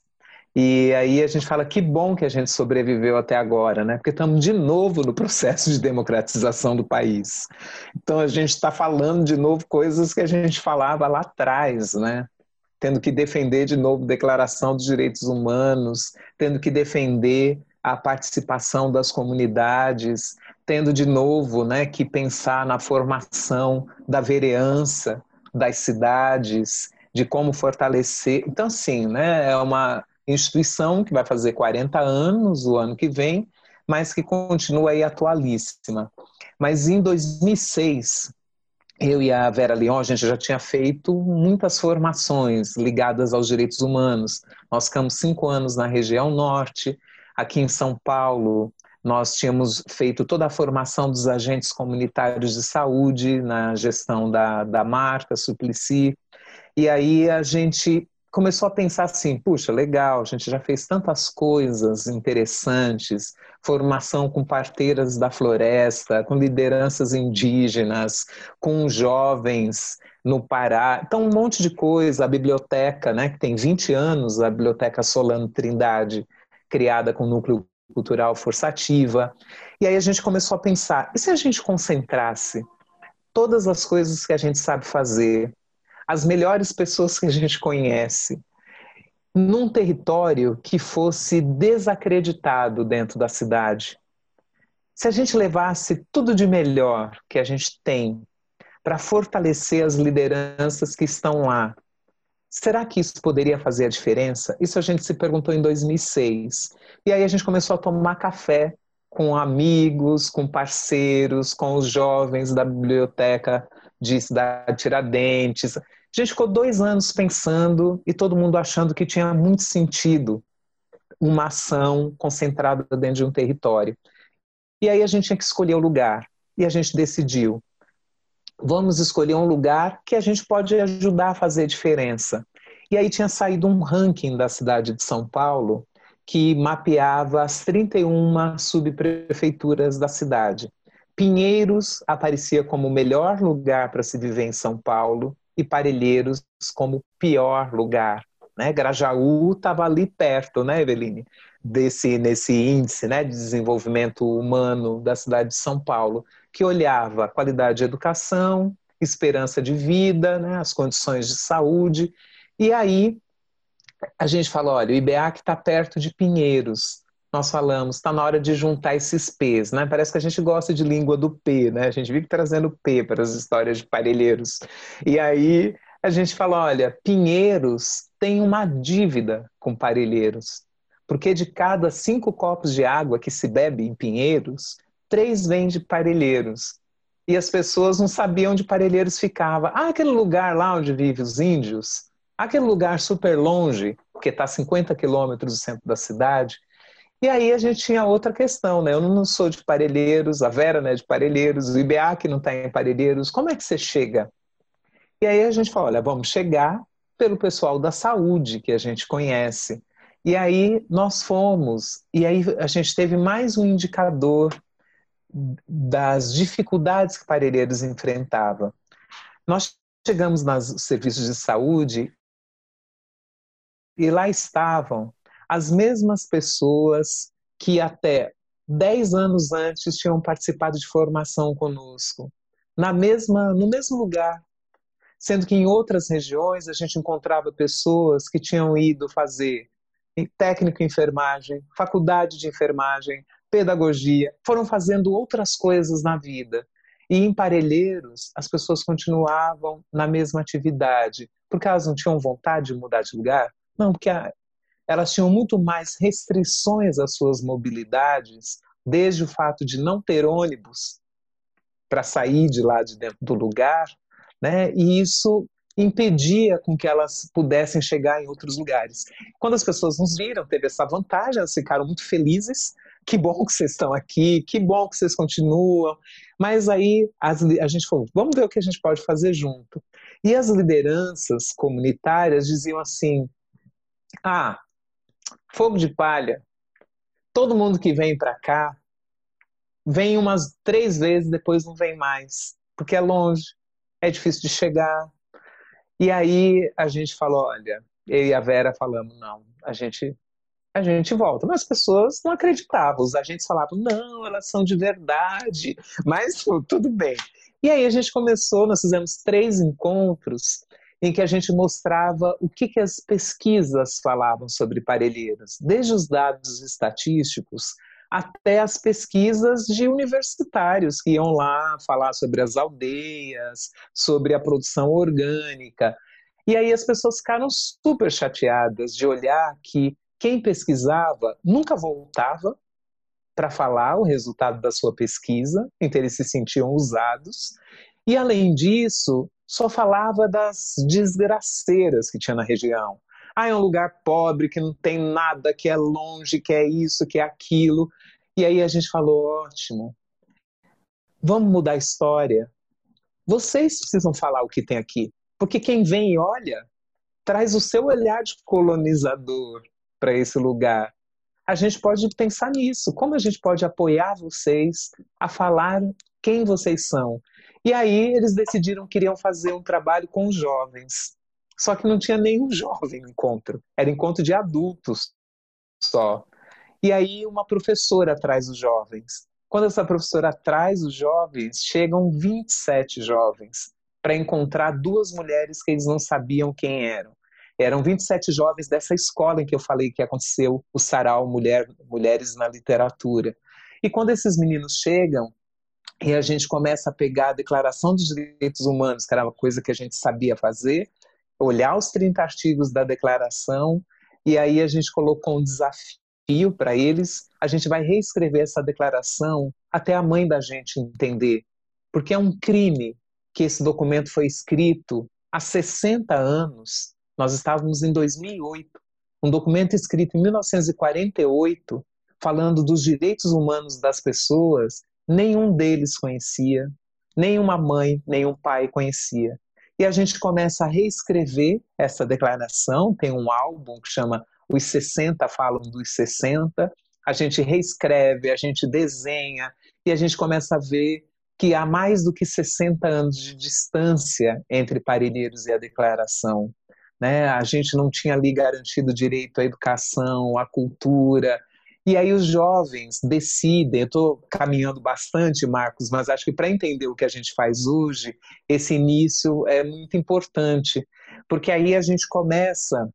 E aí a gente fala que bom que a gente sobreviveu até agora, né? Porque estamos de novo no processo de democratização do país. Então a gente está falando de novo coisas que a gente falava lá atrás, né? Tendo que defender de novo a Declaração dos Direitos Humanos, tendo que defender a participação das comunidades, tendo de novo, né, que pensar na formação da vereança das cidades, de como fortalecer. Então, assim, né, é uma instituição que vai fazer 40 anos o ano que vem, mas que continua aí atualíssima. Mas em 2006, eu e a Vera Leon, a gente já tinha feito muitas formações ligadas aos direitos humanos. Nós ficamos cinco anos na região norte, aqui em São Paulo, nós tínhamos feito toda a formação dos agentes comunitários de saúde na gestão da, da marca Suplicy. E aí a gente começou a pensar assim: puxa, legal, a gente já fez tantas coisas interessantes, formação com parteiras da floresta, com lideranças indígenas, com jovens no Pará. Então, um monte de coisa. A biblioteca, né, que tem 20 anos, a Biblioteca Solano Trindade, criada com núcleo cultural forçativa. E aí a gente começou a pensar: e se a gente concentrasse todas as coisas que a gente sabe fazer, as melhores pessoas que a gente conhece, num território que fosse desacreditado dentro da cidade? Se a gente levasse tudo de melhor que a gente tem para fortalecer as lideranças que estão lá, será que isso poderia fazer a diferença? Isso a gente se perguntou em 2006. E aí a gente começou a tomar café com amigos, com parceiros, com os jovens da biblioteca de Cidade Tiradentes. A gente ficou dois anos pensando e todo mundo achando que tinha muito sentido uma ação concentrada dentro de um território. E aí a gente tinha que escolher o lugar. E a gente decidiu: vamos escolher um lugar que a gente pode ajudar a fazer diferença. E aí tinha saído um ranking da cidade de São Paulo que mapeava as 31 subprefeituras da cidade. Pinheiros aparecia como o melhor lugar para se viver em São Paulo e Parelheiros como pior lugar. Né? Grajaú estava ali perto, né, Eveline? Desse, nesse índice né, de desenvolvimento humano da cidade de São Paulo, que olhava qualidade de educação, esperança de vida, né, as condições de saúde. E aí a gente fala, olha, o IBEAC está perto de Pinheiros. Nós falamos, está na hora de juntar esses P's, né? Parece que a gente gosta de língua do P, né? A gente vive trazendo P para as histórias de parelheiros. E aí a gente fala, olha, Pinheiros tem uma dívida com Parelheiros, porque de cada cinco copos de água que se bebe em Pinheiros, três vêm de Parelheiros. E as pessoas não sabiam onde Parelheiros ficava. Ah, aquele lugar lá onde vivem os índios, aquele lugar super longe, que está a 50 quilômetros do centro da cidade. E aí a gente tinha outra questão, né? Eu não sou de Parelheiros, a Vera não é de Parelheiros, o IBA que não está em Parelheiros, como é que você chega? E aí a gente falou, olha, vamos chegar pelo pessoal da saúde que a gente conhece. E aí nós fomos, e aí a gente teve mais um indicador das dificuldades que Parelheiros enfrentava. Nós chegamos nos serviços de saúde e lá estavam as mesmas pessoas que até 10 anos antes tinham participado de formação conosco, na mesma, no mesmo lugar, sendo que em outras regiões a gente encontrava pessoas que tinham ido fazer técnico em enfermagem, faculdade de enfermagem, pedagogia, foram fazendo outras coisas na vida. E em Parelheiros, as pessoas continuavam na mesma atividade, porque elas não tinham vontade de mudar de lugar? Não, porque elas tinham muito mais restrições às suas mobilidades, desde o fato de não ter ônibus para sair de lá de dentro do lugar, né? E isso impedia com que elas pudessem chegar em outros lugares. Quando as pessoas nos viram, teve essa vantagem, elas ficaram muito felizes. Que bom que vocês estão aqui, que bom que vocês continuam. Mas aí as, a gente falou, vamos ver o que a gente pode fazer junto. E as lideranças comunitárias diziam assim: ah, fogo de palha. Todo mundo que vem para cá vem umas três vezes, depois não vem mais, porque é longe é difícil de chegar. E aí a gente falou, olha, eu e a Vera falamos, não, a gente a gente volta. Mas as pessoas não acreditavam, os agentes falavam, não, elas são de verdade, mas tudo bem. E aí a gente começou, nós fizemos três encontros em que a gente mostrava o que, que as pesquisas falavam sobre parelheiros, desde os dados estatísticos até as pesquisas de universitários que iam lá falar sobre as aldeias, sobre a produção orgânica. E aí as pessoas ficaram super chateadas de olhar que quem pesquisava nunca voltava para falar o resultado da sua pesquisa, então eles se sentiam usados. E além disso, só falava das desgraceiras que tinha na região. Ah, é um lugar pobre, que não tem nada, que é longe, que é isso, que é aquilo. E aí a gente falou: ótimo, vamos mudar a história. Vocês precisam falar o que tem aqui. Porque quem vem e olha, traz o seu olhar de colonizador para esse lugar. A gente pode pensar nisso. Como a gente pode apoiar vocês a falar quem vocês são? E aí eles decidiram que queriam fazer um trabalho com jovens. Só que não tinha nenhum jovem no encontro, era encontro de adultos só. E aí uma professora traz os jovens. Quando essa professora traz os jovens, chegam 27 jovens para encontrar duas mulheres que eles não sabiam quem eram. Eram 27 jovens dessa escola em que eu falei que aconteceu o sarau Mulher, Mulheres na Literatura. E quando esses meninos chegam, e a gente começa a pegar a Declaração dos Direitos Humanos, que era uma coisa que a gente sabia fazer, olhar os 30 artigos da declaração, e aí a gente colocou um desafio para eles. A gente vai reescrever essa declaração até a mãe da gente entender, porque é um crime que esse documento foi escrito há 60 anos nós estávamos em 2008, um documento escrito em 1948, falando dos direitos humanos das pessoas, nenhum deles conhecia, nenhuma mãe, nenhum pai conhecia. E a gente começa a reescrever essa declaração, tem um álbum que chama Os 60 Falam dos 60, a gente reescreve, a gente desenha, e a gente começa a ver que há mais do que 60 anos de distância entre Parelheiros e a declaração né? A gente não tinha ali garantido direito à educação, à cultura. E aí os jovens decidem, eu estou caminhando bastante, Marcos, mas acho que para entender o que a gente faz hoje, esse início é muito importante, porque aí a gente começa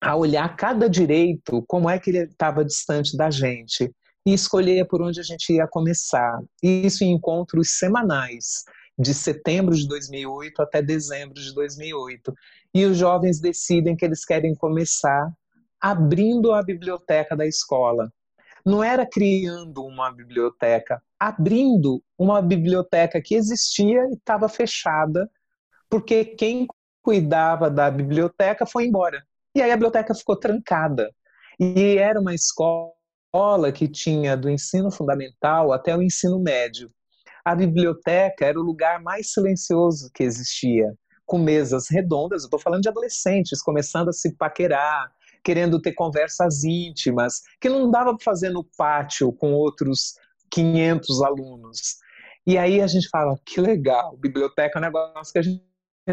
a olhar cada direito, como é que ele estava distante da gente, e escolher por onde a gente ia começar. Isso em encontros semanais de setembro de 2008 até dezembro de 2008. E os jovens decidem que eles querem começar abrindo a biblioteca da escola. Não era criando uma biblioteca, abrindo uma biblioteca que existia e estava fechada, porque quem cuidava da biblioteca foi embora. E aí a biblioteca ficou trancada. E era uma escola que tinha do ensino fundamental até o ensino médio a biblioteca era o lugar mais silencioso que existia, com mesas redondas. Eu estou falando de adolescentes começando a se paquerar, querendo ter conversas íntimas, que não dava para fazer no pátio com outros 500 alunos. E aí a gente fala, que legal, biblioteca é um negócio que a gente,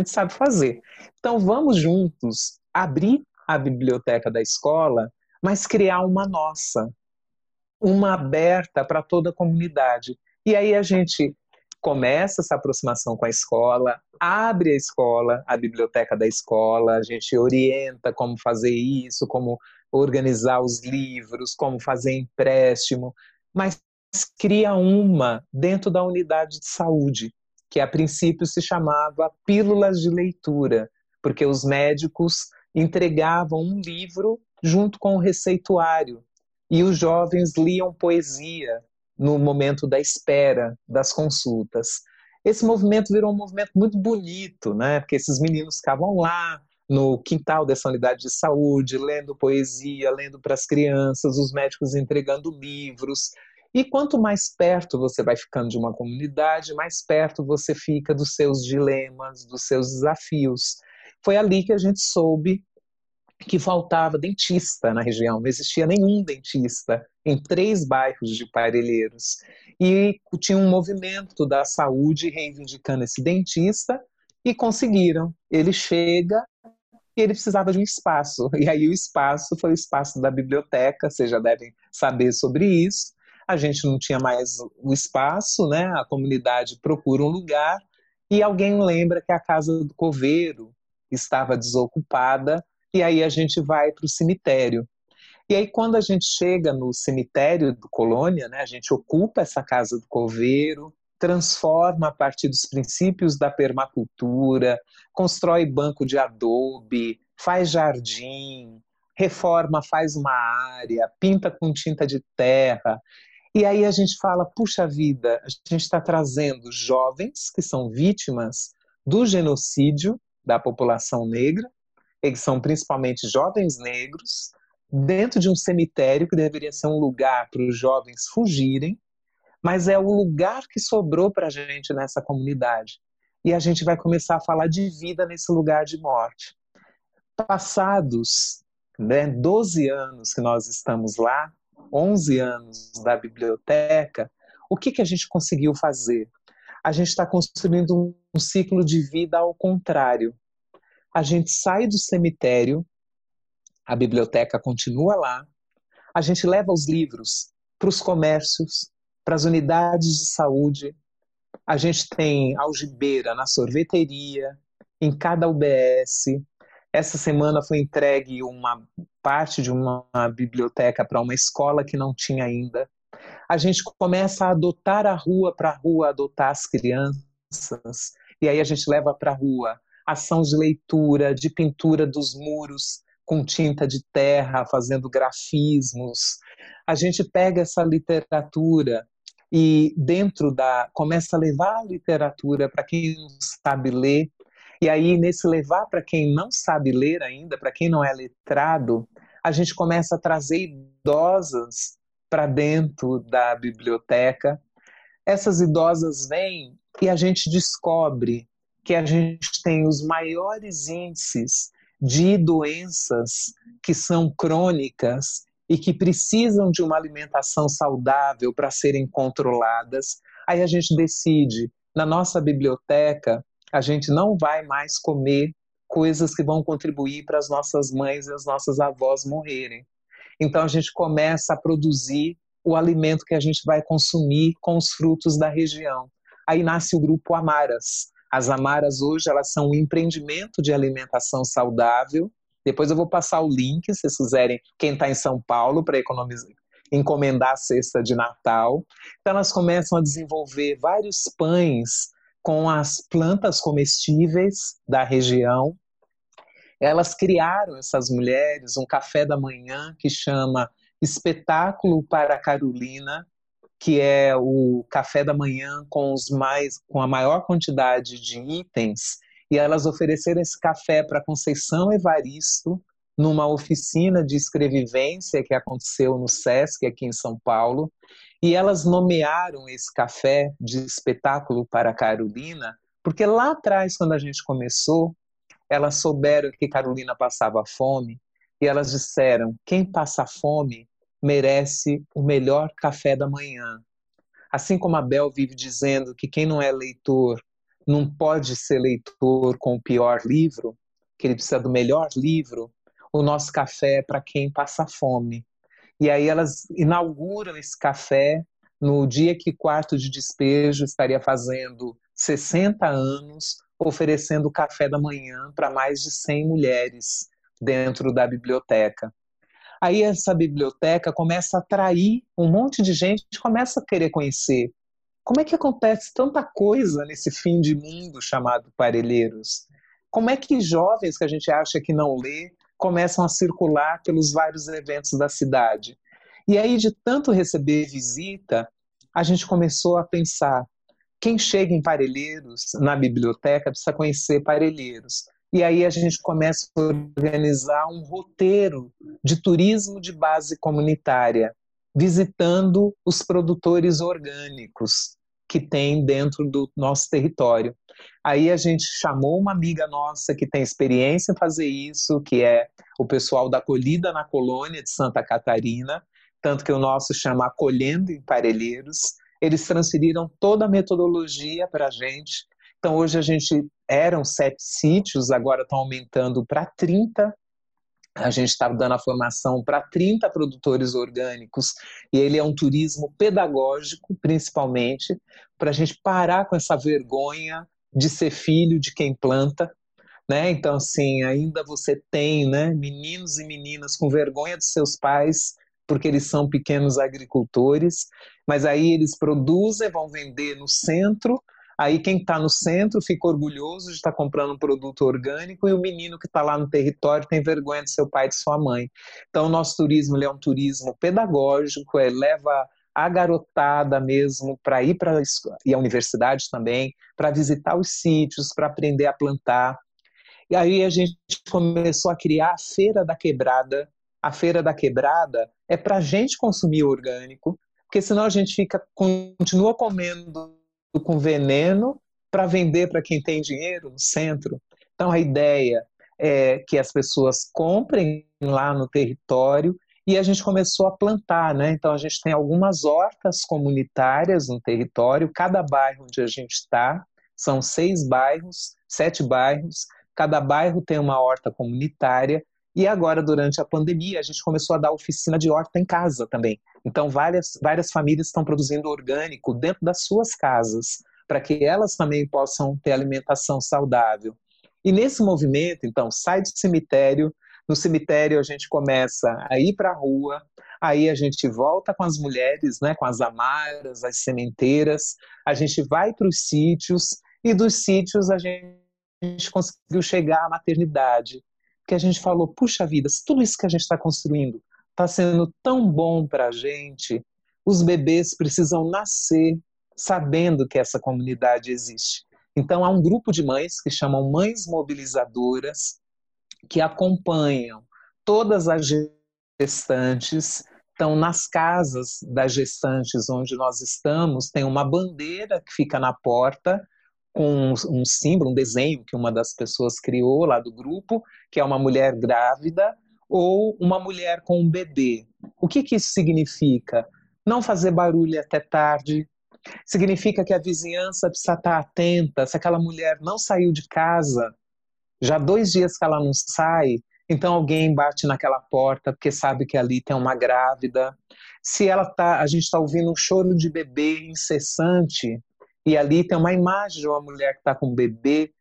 sabe fazer. Então vamos juntos abrir a biblioteca da escola, mas criar uma nossa, uma aberta para toda a comunidade. E aí a gente começa essa aproximação com a escola, abre a escola, a biblioteca da escola, a gente orienta como fazer isso, como organizar os livros, como fazer empréstimo, mas cria uma dentro da unidade de saúde, que a princípio se chamava Pílulas de Leitura, porque os médicos entregavam um livro junto com o receituário e os jovens liam poesia no momento da espera das consultas. Esse movimento virou um movimento muito bonito, né? Porque esses meninos ficavam lá no quintal dessa unidade de saúde, lendo poesia, lendo para as crianças, os médicos entregando livros. E quanto mais perto você vai ficando de uma comunidade, mais perto você fica dos seus dilemas, dos seus desafios. Foi ali que a gente soube que faltava dentista na região, não existia nenhum dentista em três bairros de Parelheiros. E tinha um movimento da saúde reivindicando esse dentista e conseguiram. Ele chega e ele precisava de um espaço. E aí o espaço foi o espaço da biblioteca, vocês já devem saber sobre isso. A gente não tinha mais o espaço, né? A comunidade procura um lugar e alguém lembra que a casa do coveiro estava desocupada e aí a gente vai para o cemitério. E aí, quando a gente chega no cemitério do Colônia, né, a gente ocupa essa casa do coveiro, transforma a partir dos princípios da permacultura, constrói banco de adobe, faz jardim, reforma, faz uma área, pinta com tinta de terra. E aí a gente fala: puxa vida, a gente está trazendo jovens que são vítimas do genocídio da população negra, eles são principalmente jovens negros, dentro de um cemitério que deveria ser um lugar para os jovens fugirem, mas é o lugar que sobrou para a gente nessa comunidade. E a gente vai começar a falar de vida nesse lugar de morte. Passados né, 12 anos que nós estamos lá, 11 anos da biblioteca, o que, que a gente conseguiu fazer? a gente está construindo um, ciclo de vida ao contrário. A gente sai do cemitério, a biblioteca continua lá, a gente leva os livros para os comércios, para as unidades de saúde, a gente tem algibeira na sorveteria, em cada UBS. Essa semana foi entregue uma parte de uma biblioteca para uma escola que não tinha ainda. A gente começa a adotar a rua para a rua, adotar as crianças, e aí a gente leva para a rua ação de leitura, de pintura dos muros com tinta de terra, fazendo grafismos. A gente pega essa literatura e dentro da começa a levar a literatura para quem não sabe ler e aí nesse levar para quem não sabe ler ainda para quem não é letrado a gente começa a trazer idosas para dentro da biblioteca essas idosas vêm e a gente descobre que a gente tem os maiores índices de doenças que são crônicas e que precisam de uma alimentação saudável para serem controladas, aí a gente decide, na nossa biblioteca, a gente não vai mais comer coisas que vão contribuir para as nossas mães e as nossas avós morrerem. Então a gente começa a produzir o alimento que a gente vai consumir com os frutos da região. Aí nasce o grupo Amaras. As Amaras hoje elas são um empreendimento de alimentação saudável depois eu vou passar o link, se vocês quiserem, quem está em São Paulo, para economizar, encomendar a cesta de Natal. Então elas começam a desenvolver vários pães com as plantas comestíveis da região. Elas criaram, essas mulheres, um café da manhã que chama Espetáculo para Carolina, que é o café da manhã com os mais com a maior quantidade de itens e elas ofereceram esse café para Conceição Evaristo numa oficina de escrevivência que aconteceu no SESC aqui em São Paulo, e elas nomearam esse café de espetáculo para Carolina, porque lá atrás, quando a gente começou, elas souberam que Carolina passava fome, e elas disseram: quem passa fome merece o melhor café da manhã. Assim como a Bel vive dizendo que quem não é leitor não pode ser leitor com o pior livro, que ele precisa do melhor livro, o nosso café é para quem passa fome. E aí elas inauguram esse café no dia que quarto de despejo estaria fazendo 60 anos, oferecendo café da manhã para mais de 100 mulheres dentro da biblioteca. Aí essa biblioteca começa a atrair um monte de gente, começa a querer conhecer como é que acontece tanta coisa nesse fim de mundo chamado Parelheiros? Como é que jovens que a gente acha que não lê começam a circular pelos vários eventos da cidade? E aí, de tanto receber visita, a gente começou a pensar: quem chega em Parelheiros, na biblioteca, precisa conhecer Parelheiros. E aí a gente começa a organizar um roteiro de turismo de base comunitária visitando os produtores orgânicos que tem dentro do nosso território. Aí a gente chamou uma amiga nossa que tem experiência em fazer isso, que é o pessoal da Acolhida na Colônia de Santa Catarina, tanto que o nosso chama Acolhendo em Parelheiros. Eles transferiram toda a metodologia para a gente. Então hoje a gente eram sete sítios, agora estão aumentando para 30 a gente estava dando a formação para 30 produtores orgânicos, e ele é um turismo pedagógico, principalmente, para a gente parar com essa vergonha de ser filho de quem planta. Né? Então, assim, ainda você tem né, meninos e meninas com vergonha dos seus pais, porque eles são pequenos agricultores, mas aí eles produzem, vão vender no centro, Aí quem está no centro fica orgulhoso de estar tá comprando um produto orgânico e o menino que está lá no território tem vergonha de seu pai e de sua mãe. Então o nosso turismo é um turismo pedagógico, é, leva a garotada mesmo para ir para e a universidade também para visitar os sítios, para aprender a plantar. E aí a gente começou a criar a feira da quebrada. A feira da quebrada é para a gente consumir orgânico, porque senão a gente fica continua comendo com veneno para vender para quem tem dinheiro no centro. Então a ideia é que as pessoas comprem lá no território e a gente começou a plantar, né? Então a gente tem algumas hortas comunitárias no território, cada bairro onde a gente está, são seis bairros, sete bairros, cada bairro tem uma horta comunitária, e agora, durante a pandemia, a gente começou a dar oficina de horta em casa também. Então, várias, várias famílias estão produzindo orgânico dentro das suas casas, para que elas também possam ter alimentação saudável. E nesse movimento, então, sai do cemitério, no cemitério a gente começa a ir para a rua, aí a gente volta com as mulheres, né, com as amaras, as sementeiras, a gente vai para os sítios e dos sítios a gente conseguiu chegar à maternidade, que a gente falou, puxa vida, se tudo isso que a gente está construindo está sendo tão bom para a gente, os bebês precisam nascer sabendo que essa comunidade existe. Então há um grupo de mães que chamam Mães Mobilizadoras, que acompanham todas as gestantes, estão nas casas das gestantes onde nós estamos, tem uma bandeira que fica na porta com um símbolo, um desenho que uma das pessoas criou lá do grupo, que é uma mulher grávida ou uma mulher com um bebê. O que, que isso significa? Não fazer barulho até tarde. Significa que a vizinhança precisa estar atenta. Se aquela mulher não saiu de casa, já dois dias que ela não sai, então alguém bate naquela porta porque sabe que ali tem uma grávida. Se ela tá, a gente está ouvindo um choro de bebê incessante e ali tem uma imagem de uma mulher que está com um bebê.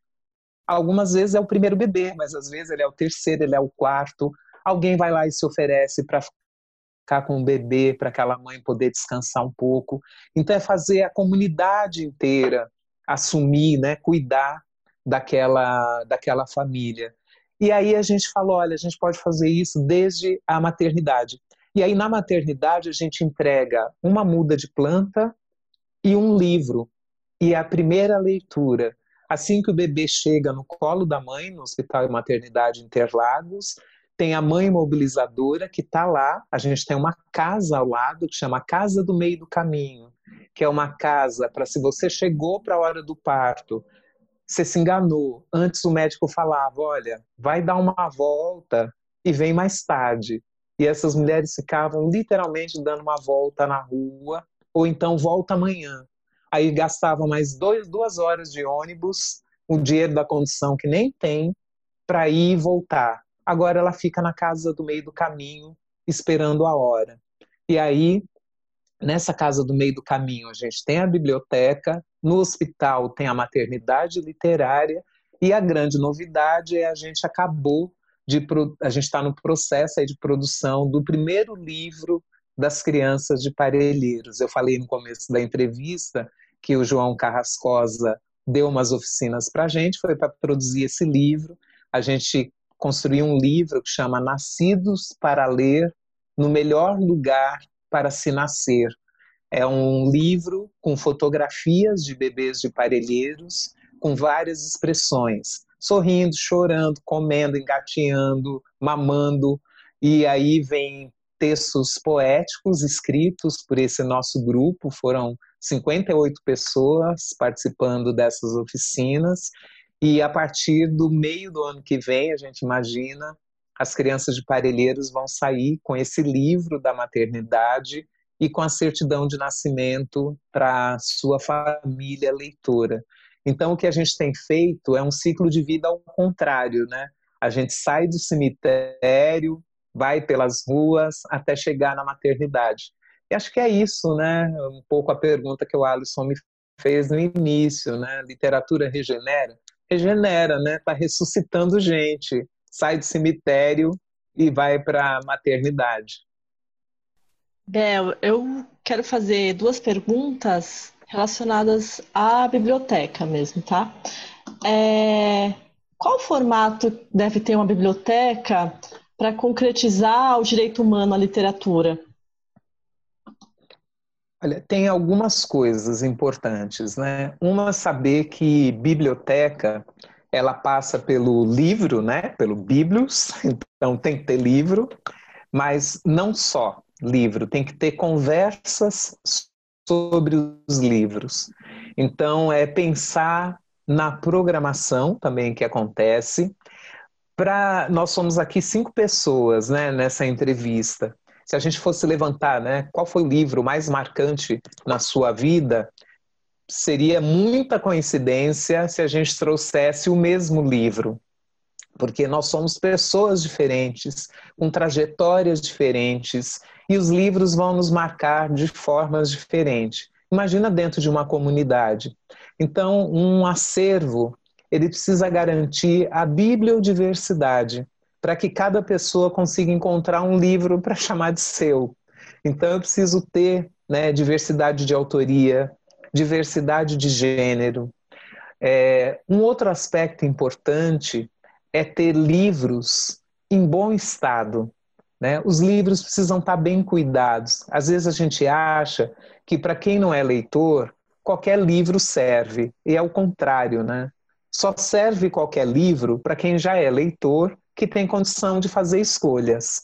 Algumas vezes é o primeiro bebê, mas às vezes ele é o terceiro, ele é o quarto. Alguém vai lá e se oferece para ficar com o bebê, para aquela mãe poder descansar um pouco. Então é fazer a comunidade inteira assumir, né, cuidar daquela, daquela família. E aí a gente falou, olha, a gente pode fazer isso desde a maternidade. E aí na maternidade a gente entrega uma muda de planta e um livro. E a primeira leitura, assim que o bebê chega no colo da mãe, no Hospital e Maternidade Interlagos, tem a mãe mobilizadora que está lá. A gente tem uma casa ao lado que chama Casa do Meio do Caminho, que é uma casa para se você chegou para a hora do parto, você se enganou. Antes o médico falava: olha, vai dar uma volta e vem mais tarde. E essas mulheres ficavam literalmente dando uma volta na rua, ou então volta amanhã. Aí gastavam mais dois, duas horas de ônibus, o dinheiro da condição que nem tem, para ir e voltar. Agora ela fica na casa do meio do caminho, esperando a hora. E aí Nessa casa do meio do caminho, a gente tem a biblioteca, no hospital tem a maternidade literária, e a grande novidade é a gente acabou de. A gente está no processo de produção do primeiro livro das crianças de Parelheiros. Eu falei no começo da entrevista que o João Carrascosa deu umas oficinas para a gente, foi para produzir esse livro. A gente construiu um livro que chama Nascidos para Ler no Melhor Lugar para se nascer. É um livro com fotografias de bebês de parelheiros, com várias expressões, sorrindo, chorando, comendo, engateando, mamando, e aí vem textos poéticos escritos por esse nosso grupo, foram 58 pessoas participando dessas oficinas, e a partir do meio do ano que vem, a gente imagina, as crianças de Parelheiros vão sair com esse livro da maternidade e com a certidão de nascimento para sua família leitora. Então, o que a gente tem feito é um ciclo de vida ao contrário, né? A gente sai do cemitério, vai pelas ruas até chegar na maternidade. E acho que é isso, né? Um pouco a pergunta que o Alisson me fez no início, né? Literatura regenera? Regenera, né? Está ressuscitando gente sai do cemitério e vai para a maternidade. Bel, eu quero fazer duas perguntas relacionadas à biblioteca mesmo, tá? É, qual formato deve ter uma biblioteca para concretizar o direito humano à literatura? Olha, tem algumas coisas importantes, né? Uma saber que biblioteca ela passa pelo livro, né? Pelo Bíblios, então tem que ter livro, mas não só livro, tem que ter conversas sobre os livros. Então é pensar na programação também que acontece. Para nós somos aqui cinco pessoas, né, nessa entrevista. Se a gente fosse levantar, né, qual foi o livro mais marcante na sua vida, seria muita coincidência se a gente trouxesse o mesmo livro, porque nós somos pessoas diferentes, com trajetórias diferentes, e os livros vão nos marcar de formas diferentes. Imagina dentro de uma comunidade. Então, um acervo, ele precisa garantir a bibliodiversidade, para que cada pessoa consiga encontrar um livro para chamar de seu. Então, eu preciso ter né, diversidade de autoria, diversidade de gênero. É, um outro aspecto importante é ter livros em bom estado. Né? Os livros precisam estar bem cuidados. Às vezes a gente acha que para quem não é leitor, qualquer livro serve, e é o contrário, né? Só serve qualquer livro para quem já é leitor, que tem condição de fazer escolhas.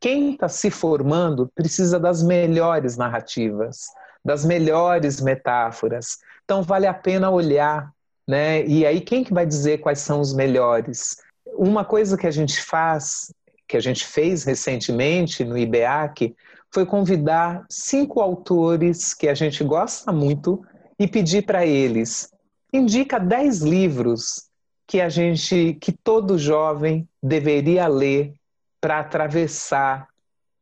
Quem está se formando precisa das melhores narrativas, das melhores metáforas. Então vale a pena olhar, né? E aí quem que vai dizer quais são os melhores? Uma coisa que a gente faz, que a gente fez recentemente no IBEAC, foi convidar cinco autores que a gente gosta muito e pedir para eles indica dez livros que a gente, que todo jovem deveria ler para atravessar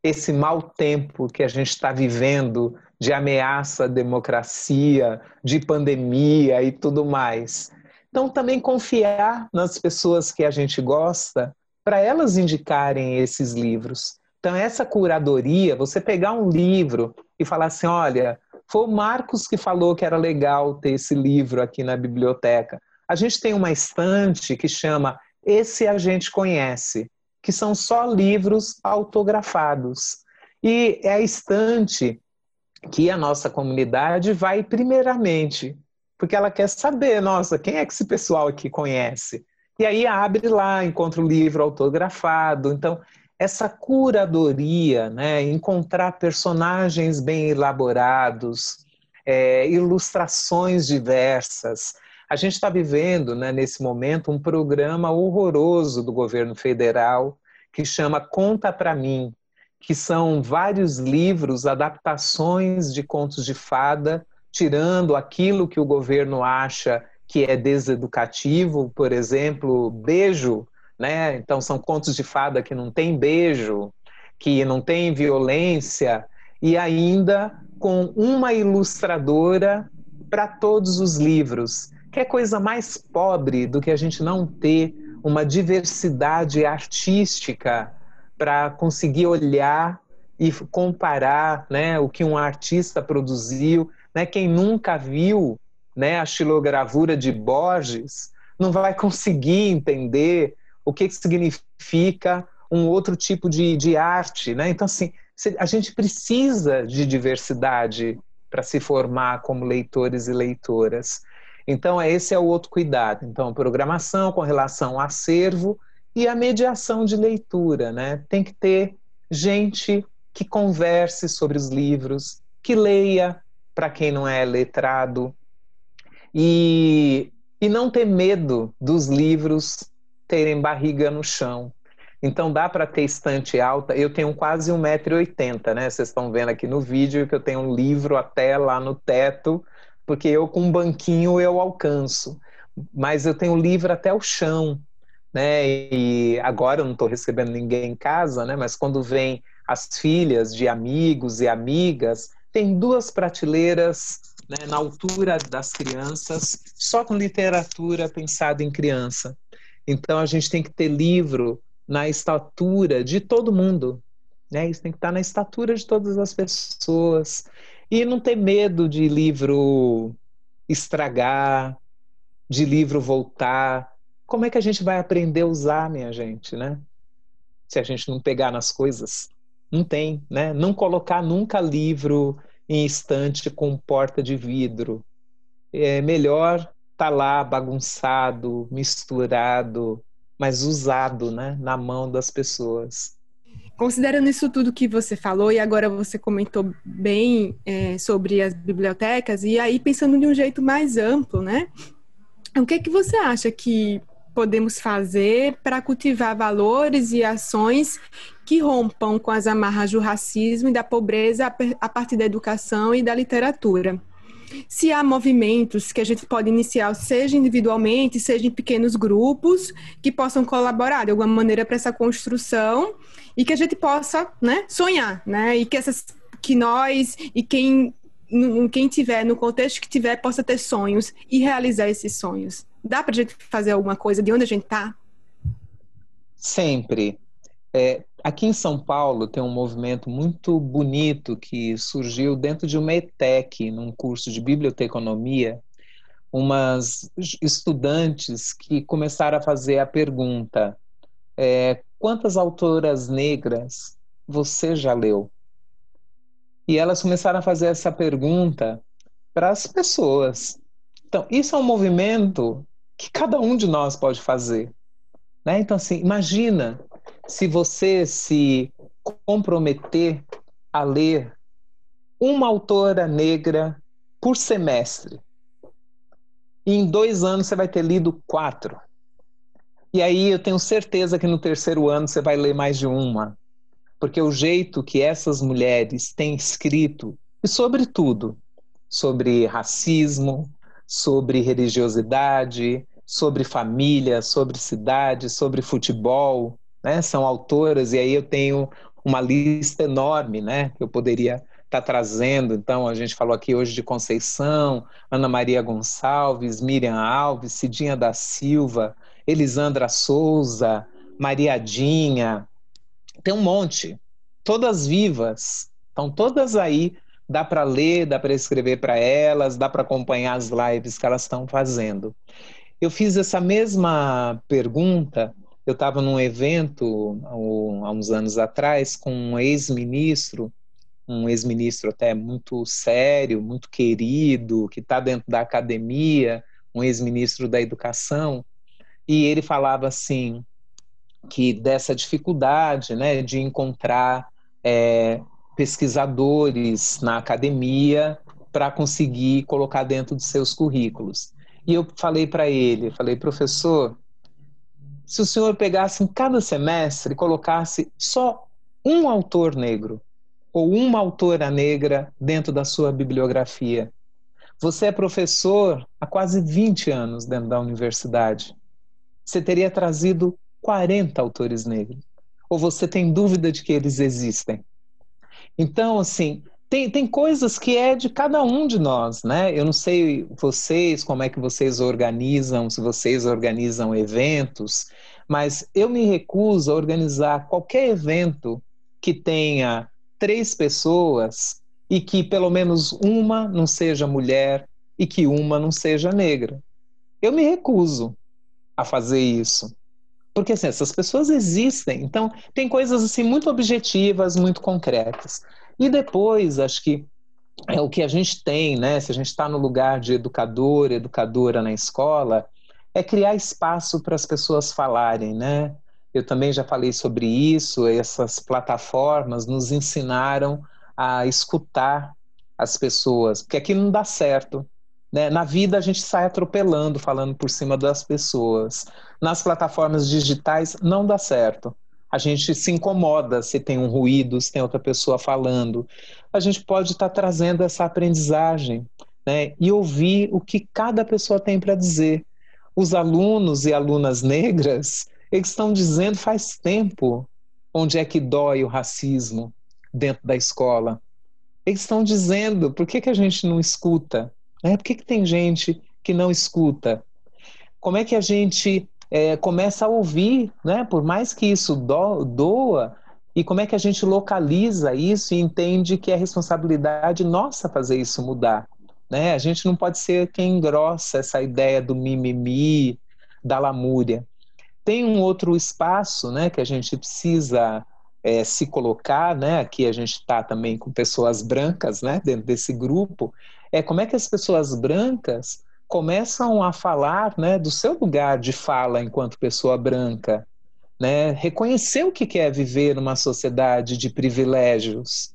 esse mau tempo que a gente está vivendo de ameaça à democracia, de pandemia e tudo mais. Então, também confiar nas pessoas que a gente gosta para elas indicarem esses livros. Então, essa curadoria, você pegar um livro e falar assim: olha, foi o Marcos que falou que era legal ter esse livro aqui na biblioteca. A gente tem uma estante que chama Esse a gente conhece, que são só livros autografados. E é a estante que a nossa comunidade vai primeiramente, porque ela quer saber, nossa, quem é que esse pessoal aqui conhece? E aí abre lá, encontra o livro autografado. Então, essa curadoria, né, encontrar personagens bem elaborados, é, ilustrações diversas. A gente está vivendo, né, nesse momento, um programa horroroso do governo federal que chama Conta para mim, que são vários livros, adaptações de contos de fada, tirando aquilo que o governo acha que é deseducativo, por exemplo, beijo, né? Então são contos de fada que não tem beijo, que não tem violência e ainda com uma ilustradora para todos os livros. Que é coisa mais pobre do que a gente não ter uma diversidade artística para conseguir olhar e comparar né, o que um artista produziu. Né? Quem nunca viu né, a xilogravura de Borges não vai conseguir entender o que, que significa um outro tipo de, de arte. Né? Então, assim, a gente precisa de diversidade para se formar como leitores e leitoras. Então, esse é o outro cuidado. Então, programação com relação ao acervo e a mediação de leitura, né? Tem que ter gente que converse sobre os livros, que leia para quem não é letrado e, e não ter medo dos livros terem barriga no chão. Então dá para ter estante alta. Eu tenho quase 1,80m, né? Vocês estão vendo aqui no vídeo que eu tenho um livro até lá no teto, porque eu com um banquinho eu alcanço. Mas eu tenho livro até o chão né? E agora eu não estou recebendo ninguém em casa, né? Mas quando vem as filhas de amigos e amigas, tem duas prateleiras né, na altura das crianças, só com literatura pensada em criança. Então a gente tem que ter livro na estatura de todo mundo, né? Isso tem que estar na estatura de todas as pessoas e não ter medo de livro estragar, de livro voltar como é que a gente vai aprender a usar, minha gente, né? Se a gente não pegar nas coisas. Não tem, né? Não colocar nunca livro em estante com porta de vidro. É melhor tá lá bagunçado, misturado, mas usado, né, na mão das pessoas. Considerando isso tudo que você falou e agora você comentou bem é, sobre as bibliotecas e aí pensando de um jeito mais amplo, né? O que é que você acha que podemos fazer para cultivar valores e ações que rompam com as amarras do racismo e da pobreza a partir da educação e da literatura. Se há movimentos que a gente pode iniciar, seja individualmente, seja em pequenos grupos, que possam colaborar de alguma maneira para essa construção e que a gente possa né, sonhar, né? E que, essas, que nós e quem, quem tiver, no contexto que tiver, possa ter sonhos e realizar esses sonhos. Dá para a gente fazer alguma coisa de onde a gente está? Sempre. É, aqui em São Paulo tem um movimento muito bonito que surgiu dentro de uma ETEC, num curso de biblioteconomia, umas estudantes que começaram a fazer a pergunta: é, quantas autoras negras você já leu? E elas começaram a fazer essa pergunta para as pessoas. Então, isso é um movimento que cada um de nós pode fazer. Né? Então, assim, imagina se você se comprometer a ler uma autora negra por semestre, e em dois anos você vai ter lido quatro. E aí eu tenho certeza que no terceiro ano você vai ler mais de uma. Porque o jeito que essas mulheres têm escrito, e sobretudo sobre racismo, sobre religiosidade, sobre família, sobre cidade, sobre futebol, né? São autoras, e aí eu tenho uma lista enorme, né? Que eu poderia estar tá trazendo. Então, a gente falou aqui hoje de Conceição, Ana Maria Gonçalves, Miriam Alves, Cidinha da Silva, Elisandra Souza, Mariadinha, tem um monte, todas vivas, estão todas aí. Dá para ler, dá para escrever para elas, dá para acompanhar as lives que elas estão fazendo. Eu fiz essa mesma pergunta eu estava num evento há uns anos atrás com um ex-ministro, um ex-ministro até muito sério, muito querido, que está dentro da academia, um ex-ministro da educação, e ele falava assim que dessa dificuldade, né, de encontrar é, pesquisadores na academia para conseguir colocar dentro dos seus currículos. E eu falei para ele, falei, professor, se o senhor pegasse em cada semestre e colocasse só um autor negro ou uma autora negra dentro da sua bibliografia. Você é professor há quase 20 anos dentro da universidade. Você teria trazido 40 autores negros. Ou você tem dúvida de que eles existem? Então, assim, tem, tem coisas que é de cada um de nós, né? Eu não sei vocês, como é que vocês organizam, se vocês organizam eventos, mas eu me recuso a organizar qualquer evento que tenha três pessoas e que pelo menos uma não seja mulher e que uma não seja negra. Eu me recuso a fazer isso. Porque assim, essas pessoas existem. Então, tem coisas assim muito objetivas, muito concretas. E depois, acho que é o que a gente tem, né? Se a gente está no lugar de educador, educadora na escola, é criar espaço para as pessoas falarem, né? Eu também já falei sobre isso, essas plataformas nos ensinaram a escutar as pessoas, porque aqui não dá certo. Né? Na vida a gente sai atropelando, falando por cima das pessoas. Nas plataformas digitais não dá certo a gente se incomoda se tem um ruído, se tem outra pessoa falando. A gente pode estar tá trazendo essa aprendizagem né, e ouvir o que cada pessoa tem para dizer. Os alunos e alunas negras, eles estão dizendo faz tempo onde é que dói o racismo dentro da escola. Eles estão dizendo, por que, que a gente não escuta? Né? Por que, que tem gente que não escuta? Como é que a gente é, começa a ouvir, né? Por mais que isso do, doa, e como é que a gente localiza isso e entende que é responsabilidade nossa fazer isso mudar, né? A gente não pode ser quem engrossa essa ideia do mimimi, da lamúria. Tem um outro espaço, né, que a gente precisa é, se colocar, né? Aqui a gente está também com pessoas brancas, né, dentro desse grupo. É como é que as pessoas brancas começam a falar né, do seu lugar de fala enquanto pessoa branca, né, reconhecer o que é viver numa sociedade de privilégios.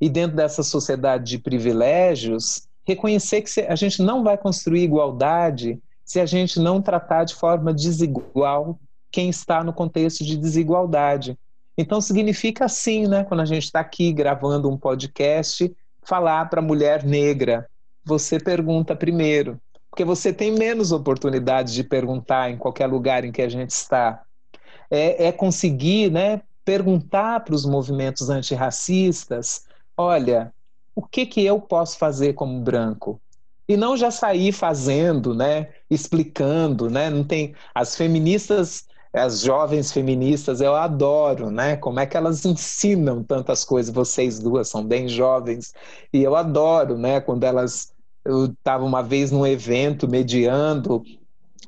E dentro dessa sociedade de privilégios, reconhecer que a gente não vai construir igualdade se a gente não tratar de forma desigual quem está no contexto de desigualdade. Então significa assim, né? Quando a gente está aqui gravando um podcast, falar para a mulher negra, você pergunta primeiro, porque você tem menos oportunidades de perguntar em qualquer lugar em que a gente está. É, é conseguir, né? Perguntar para os movimentos antirracistas, olha, o que que eu posso fazer como branco? E não já sair fazendo, né? Explicando, né? Não tem as feministas as jovens feministas, eu adoro, né? Como é que elas ensinam tantas coisas. Vocês duas são bem jovens e eu adoro, né? Quando elas, eu estava uma vez num evento mediando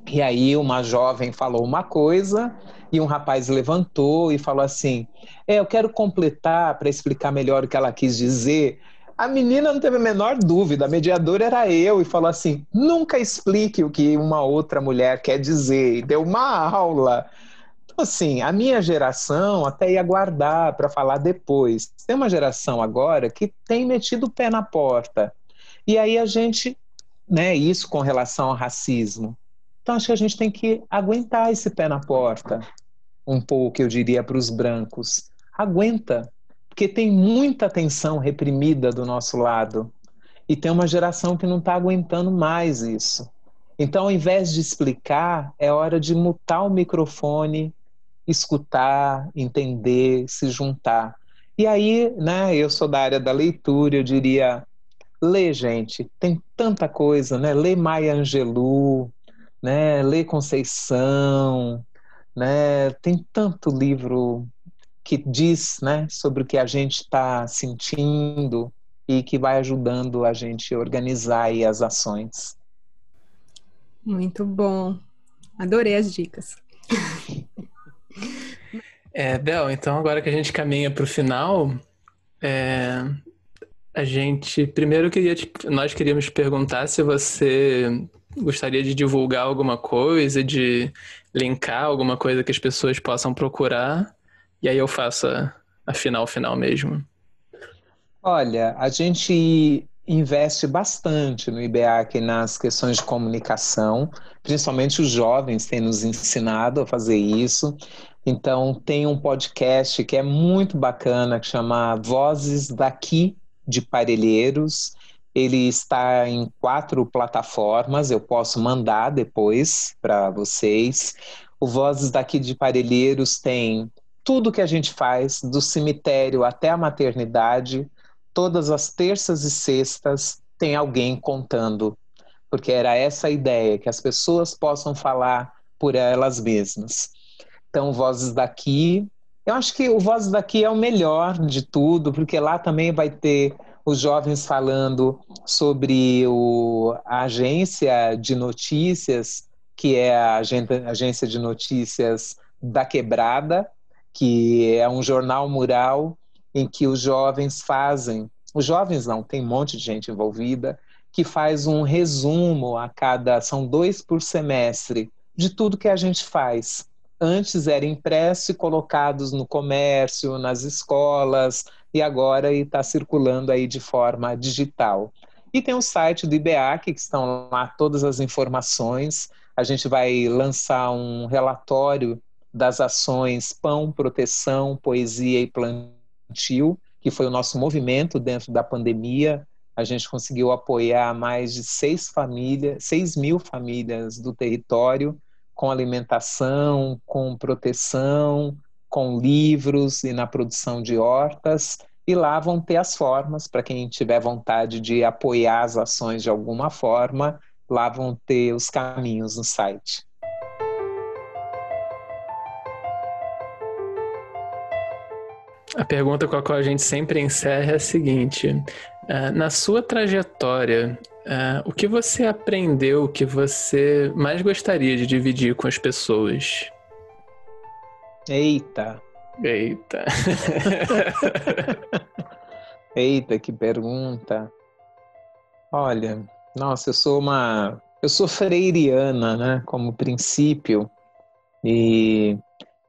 e aí uma jovem falou uma coisa e um rapaz levantou e falou assim: é, eu quero completar para explicar melhor o que ela quis dizer. A menina não teve a menor dúvida, a mediadora era eu e falou assim: nunca explique o que uma outra mulher quer dizer. E deu uma aula. Então, assim, a minha geração até ia guardar para falar depois. Tem uma geração agora que tem metido o pé na porta. E aí a gente, né, isso com relação ao racismo. Então acho que a gente tem que aguentar esse pé na porta, um pouco, eu diria, para os brancos. Aguenta, porque tem muita tensão reprimida do nosso lado. E tem uma geração que não está aguentando mais isso. Então, ao invés de explicar, é hora de mutar o microfone, escutar, entender, se juntar. E aí, né, eu sou da área da leitura, eu diria, lê, gente, tem tanta coisa, né? Lê Maya Angelou, né? Lê Conceição, né? Tem tanto livro que diz né, sobre o que a gente está sentindo e que vai ajudando a gente a organizar aí as ações. Muito bom. Adorei as dicas. É, Bel, então agora que a gente caminha para o final, é, a gente primeiro queria te, nós queríamos perguntar se você gostaria de divulgar alguma coisa, de linkar alguma coisa que as pessoas possam procurar e aí eu faço a, a final final mesmo. Olha, a gente investe bastante no IBEAC nas questões de comunicação, principalmente os jovens têm nos ensinado a fazer isso. Então, tem um podcast que é muito bacana, que chama Vozes daqui de Parelheiros. Ele está em quatro plataformas, eu posso mandar depois para vocês. O Vozes daqui de Parelheiros tem tudo que a gente faz, do cemitério até a maternidade, todas as terças e sextas tem alguém contando, porque era essa a ideia, que as pessoas possam falar por elas mesmas. Então, Vozes daqui, eu acho que o Vozes daqui é o melhor de tudo, porque lá também vai ter os jovens falando sobre o, a agência de notícias, que é a agência de notícias da Quebrada, que é um jornal mural em que os jovens fazem, os jovens não, tem um monte de gente envolvida, que faz um resumo a cada, são dois por semestre, de tudo que a gente faz. Antes era impresso e colocados no comércio, nas escolas, e agora está circulando aí de forma digital. E tem o site do IBEAC, que estão lá todas as informações. A gente vai lançar um relatório das ações Pão, Proteção, Poesia e Plantio, que foi o nosso movimento dentro da pandemia. A gente conseguiu apoiar mais de seis famílias, seis mil famílias do território com alimentação, com proteção, com livros e na produção de hortas. E lá vão ter as formas, para quem tiver vontade de apoiar as ações de alguma forma, lá vão ter os caminhos no site. A pergunta com a qual a gente sempre encerra é a seguinte: uh, na sua trajetória, uh, o que você aprendeu que você mais gostaria de dividir com as pessoas? Eita! Eita! Eita, que pergunta! Olha, nossa, eu sou uma. Eu sou freiriana, né? Como princípio. E,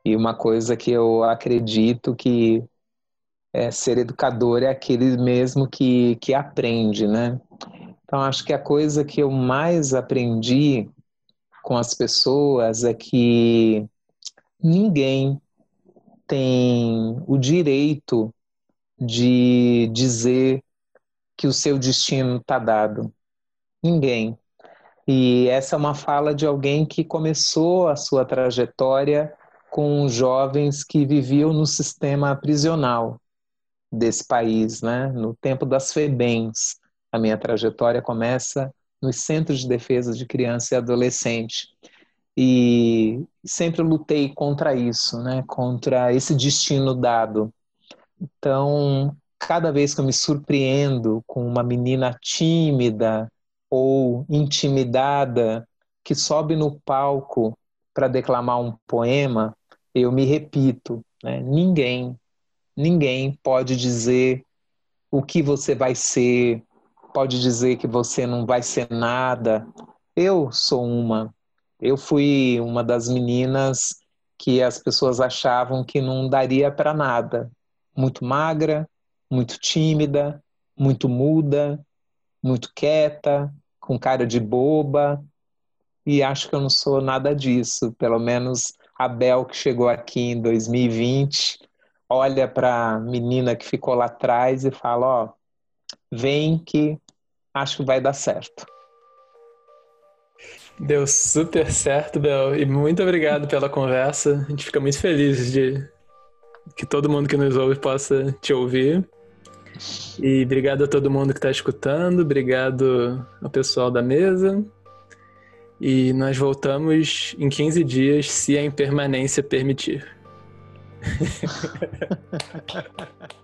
e uma coisa que eu acredito que é, ser educador é aquele mesmo que, que aprende, né? Então, acho que a coisa que eu mais aprendi com as pessoas é que ninguém tem o direito de dizer que o seu destino está dado. Ninguém. E essa é uma fala de alguém que começou a sua trajetória com jovens que viviam no sistema prisional desse país, né? no tempo das FEBENs. A minha trajetória começa nos Centros de Defesa de Criança e Adolescente. E sempre lutei contra isso, né? contra esse destino dado. Então, cada vez que eu me surpreendo com uma menina tímida ou intimidada que sobe no palco para declamar um poema, eu me repito, né? ninguém, ninguém pode dizer o que você vai ser, pode dizer que você não vai ser nada. Eu sou uma. Eu fui uma das meninas que as pessoas achavam que não daria para nada. Muito magra, muito tímida, muito muda, muito quieta, com cara de boba. E acho que eu não sou nada disso. Pelo menos a Bel, que chegou aqui em 2020, olha para a menina que ficou lá atrás e fala: Ó, vem que acho que vai dar certo. Deu super certo, Bel. E muito obrigado pela conversa. A gente fica muito feliz de que todo mundo que nos ouve possa te ouvir. E obrigado a todo mundo que está escutando, obrigado ao pessoal da mesa. E nós voltamos em 15 dias, se a impermanência permitir.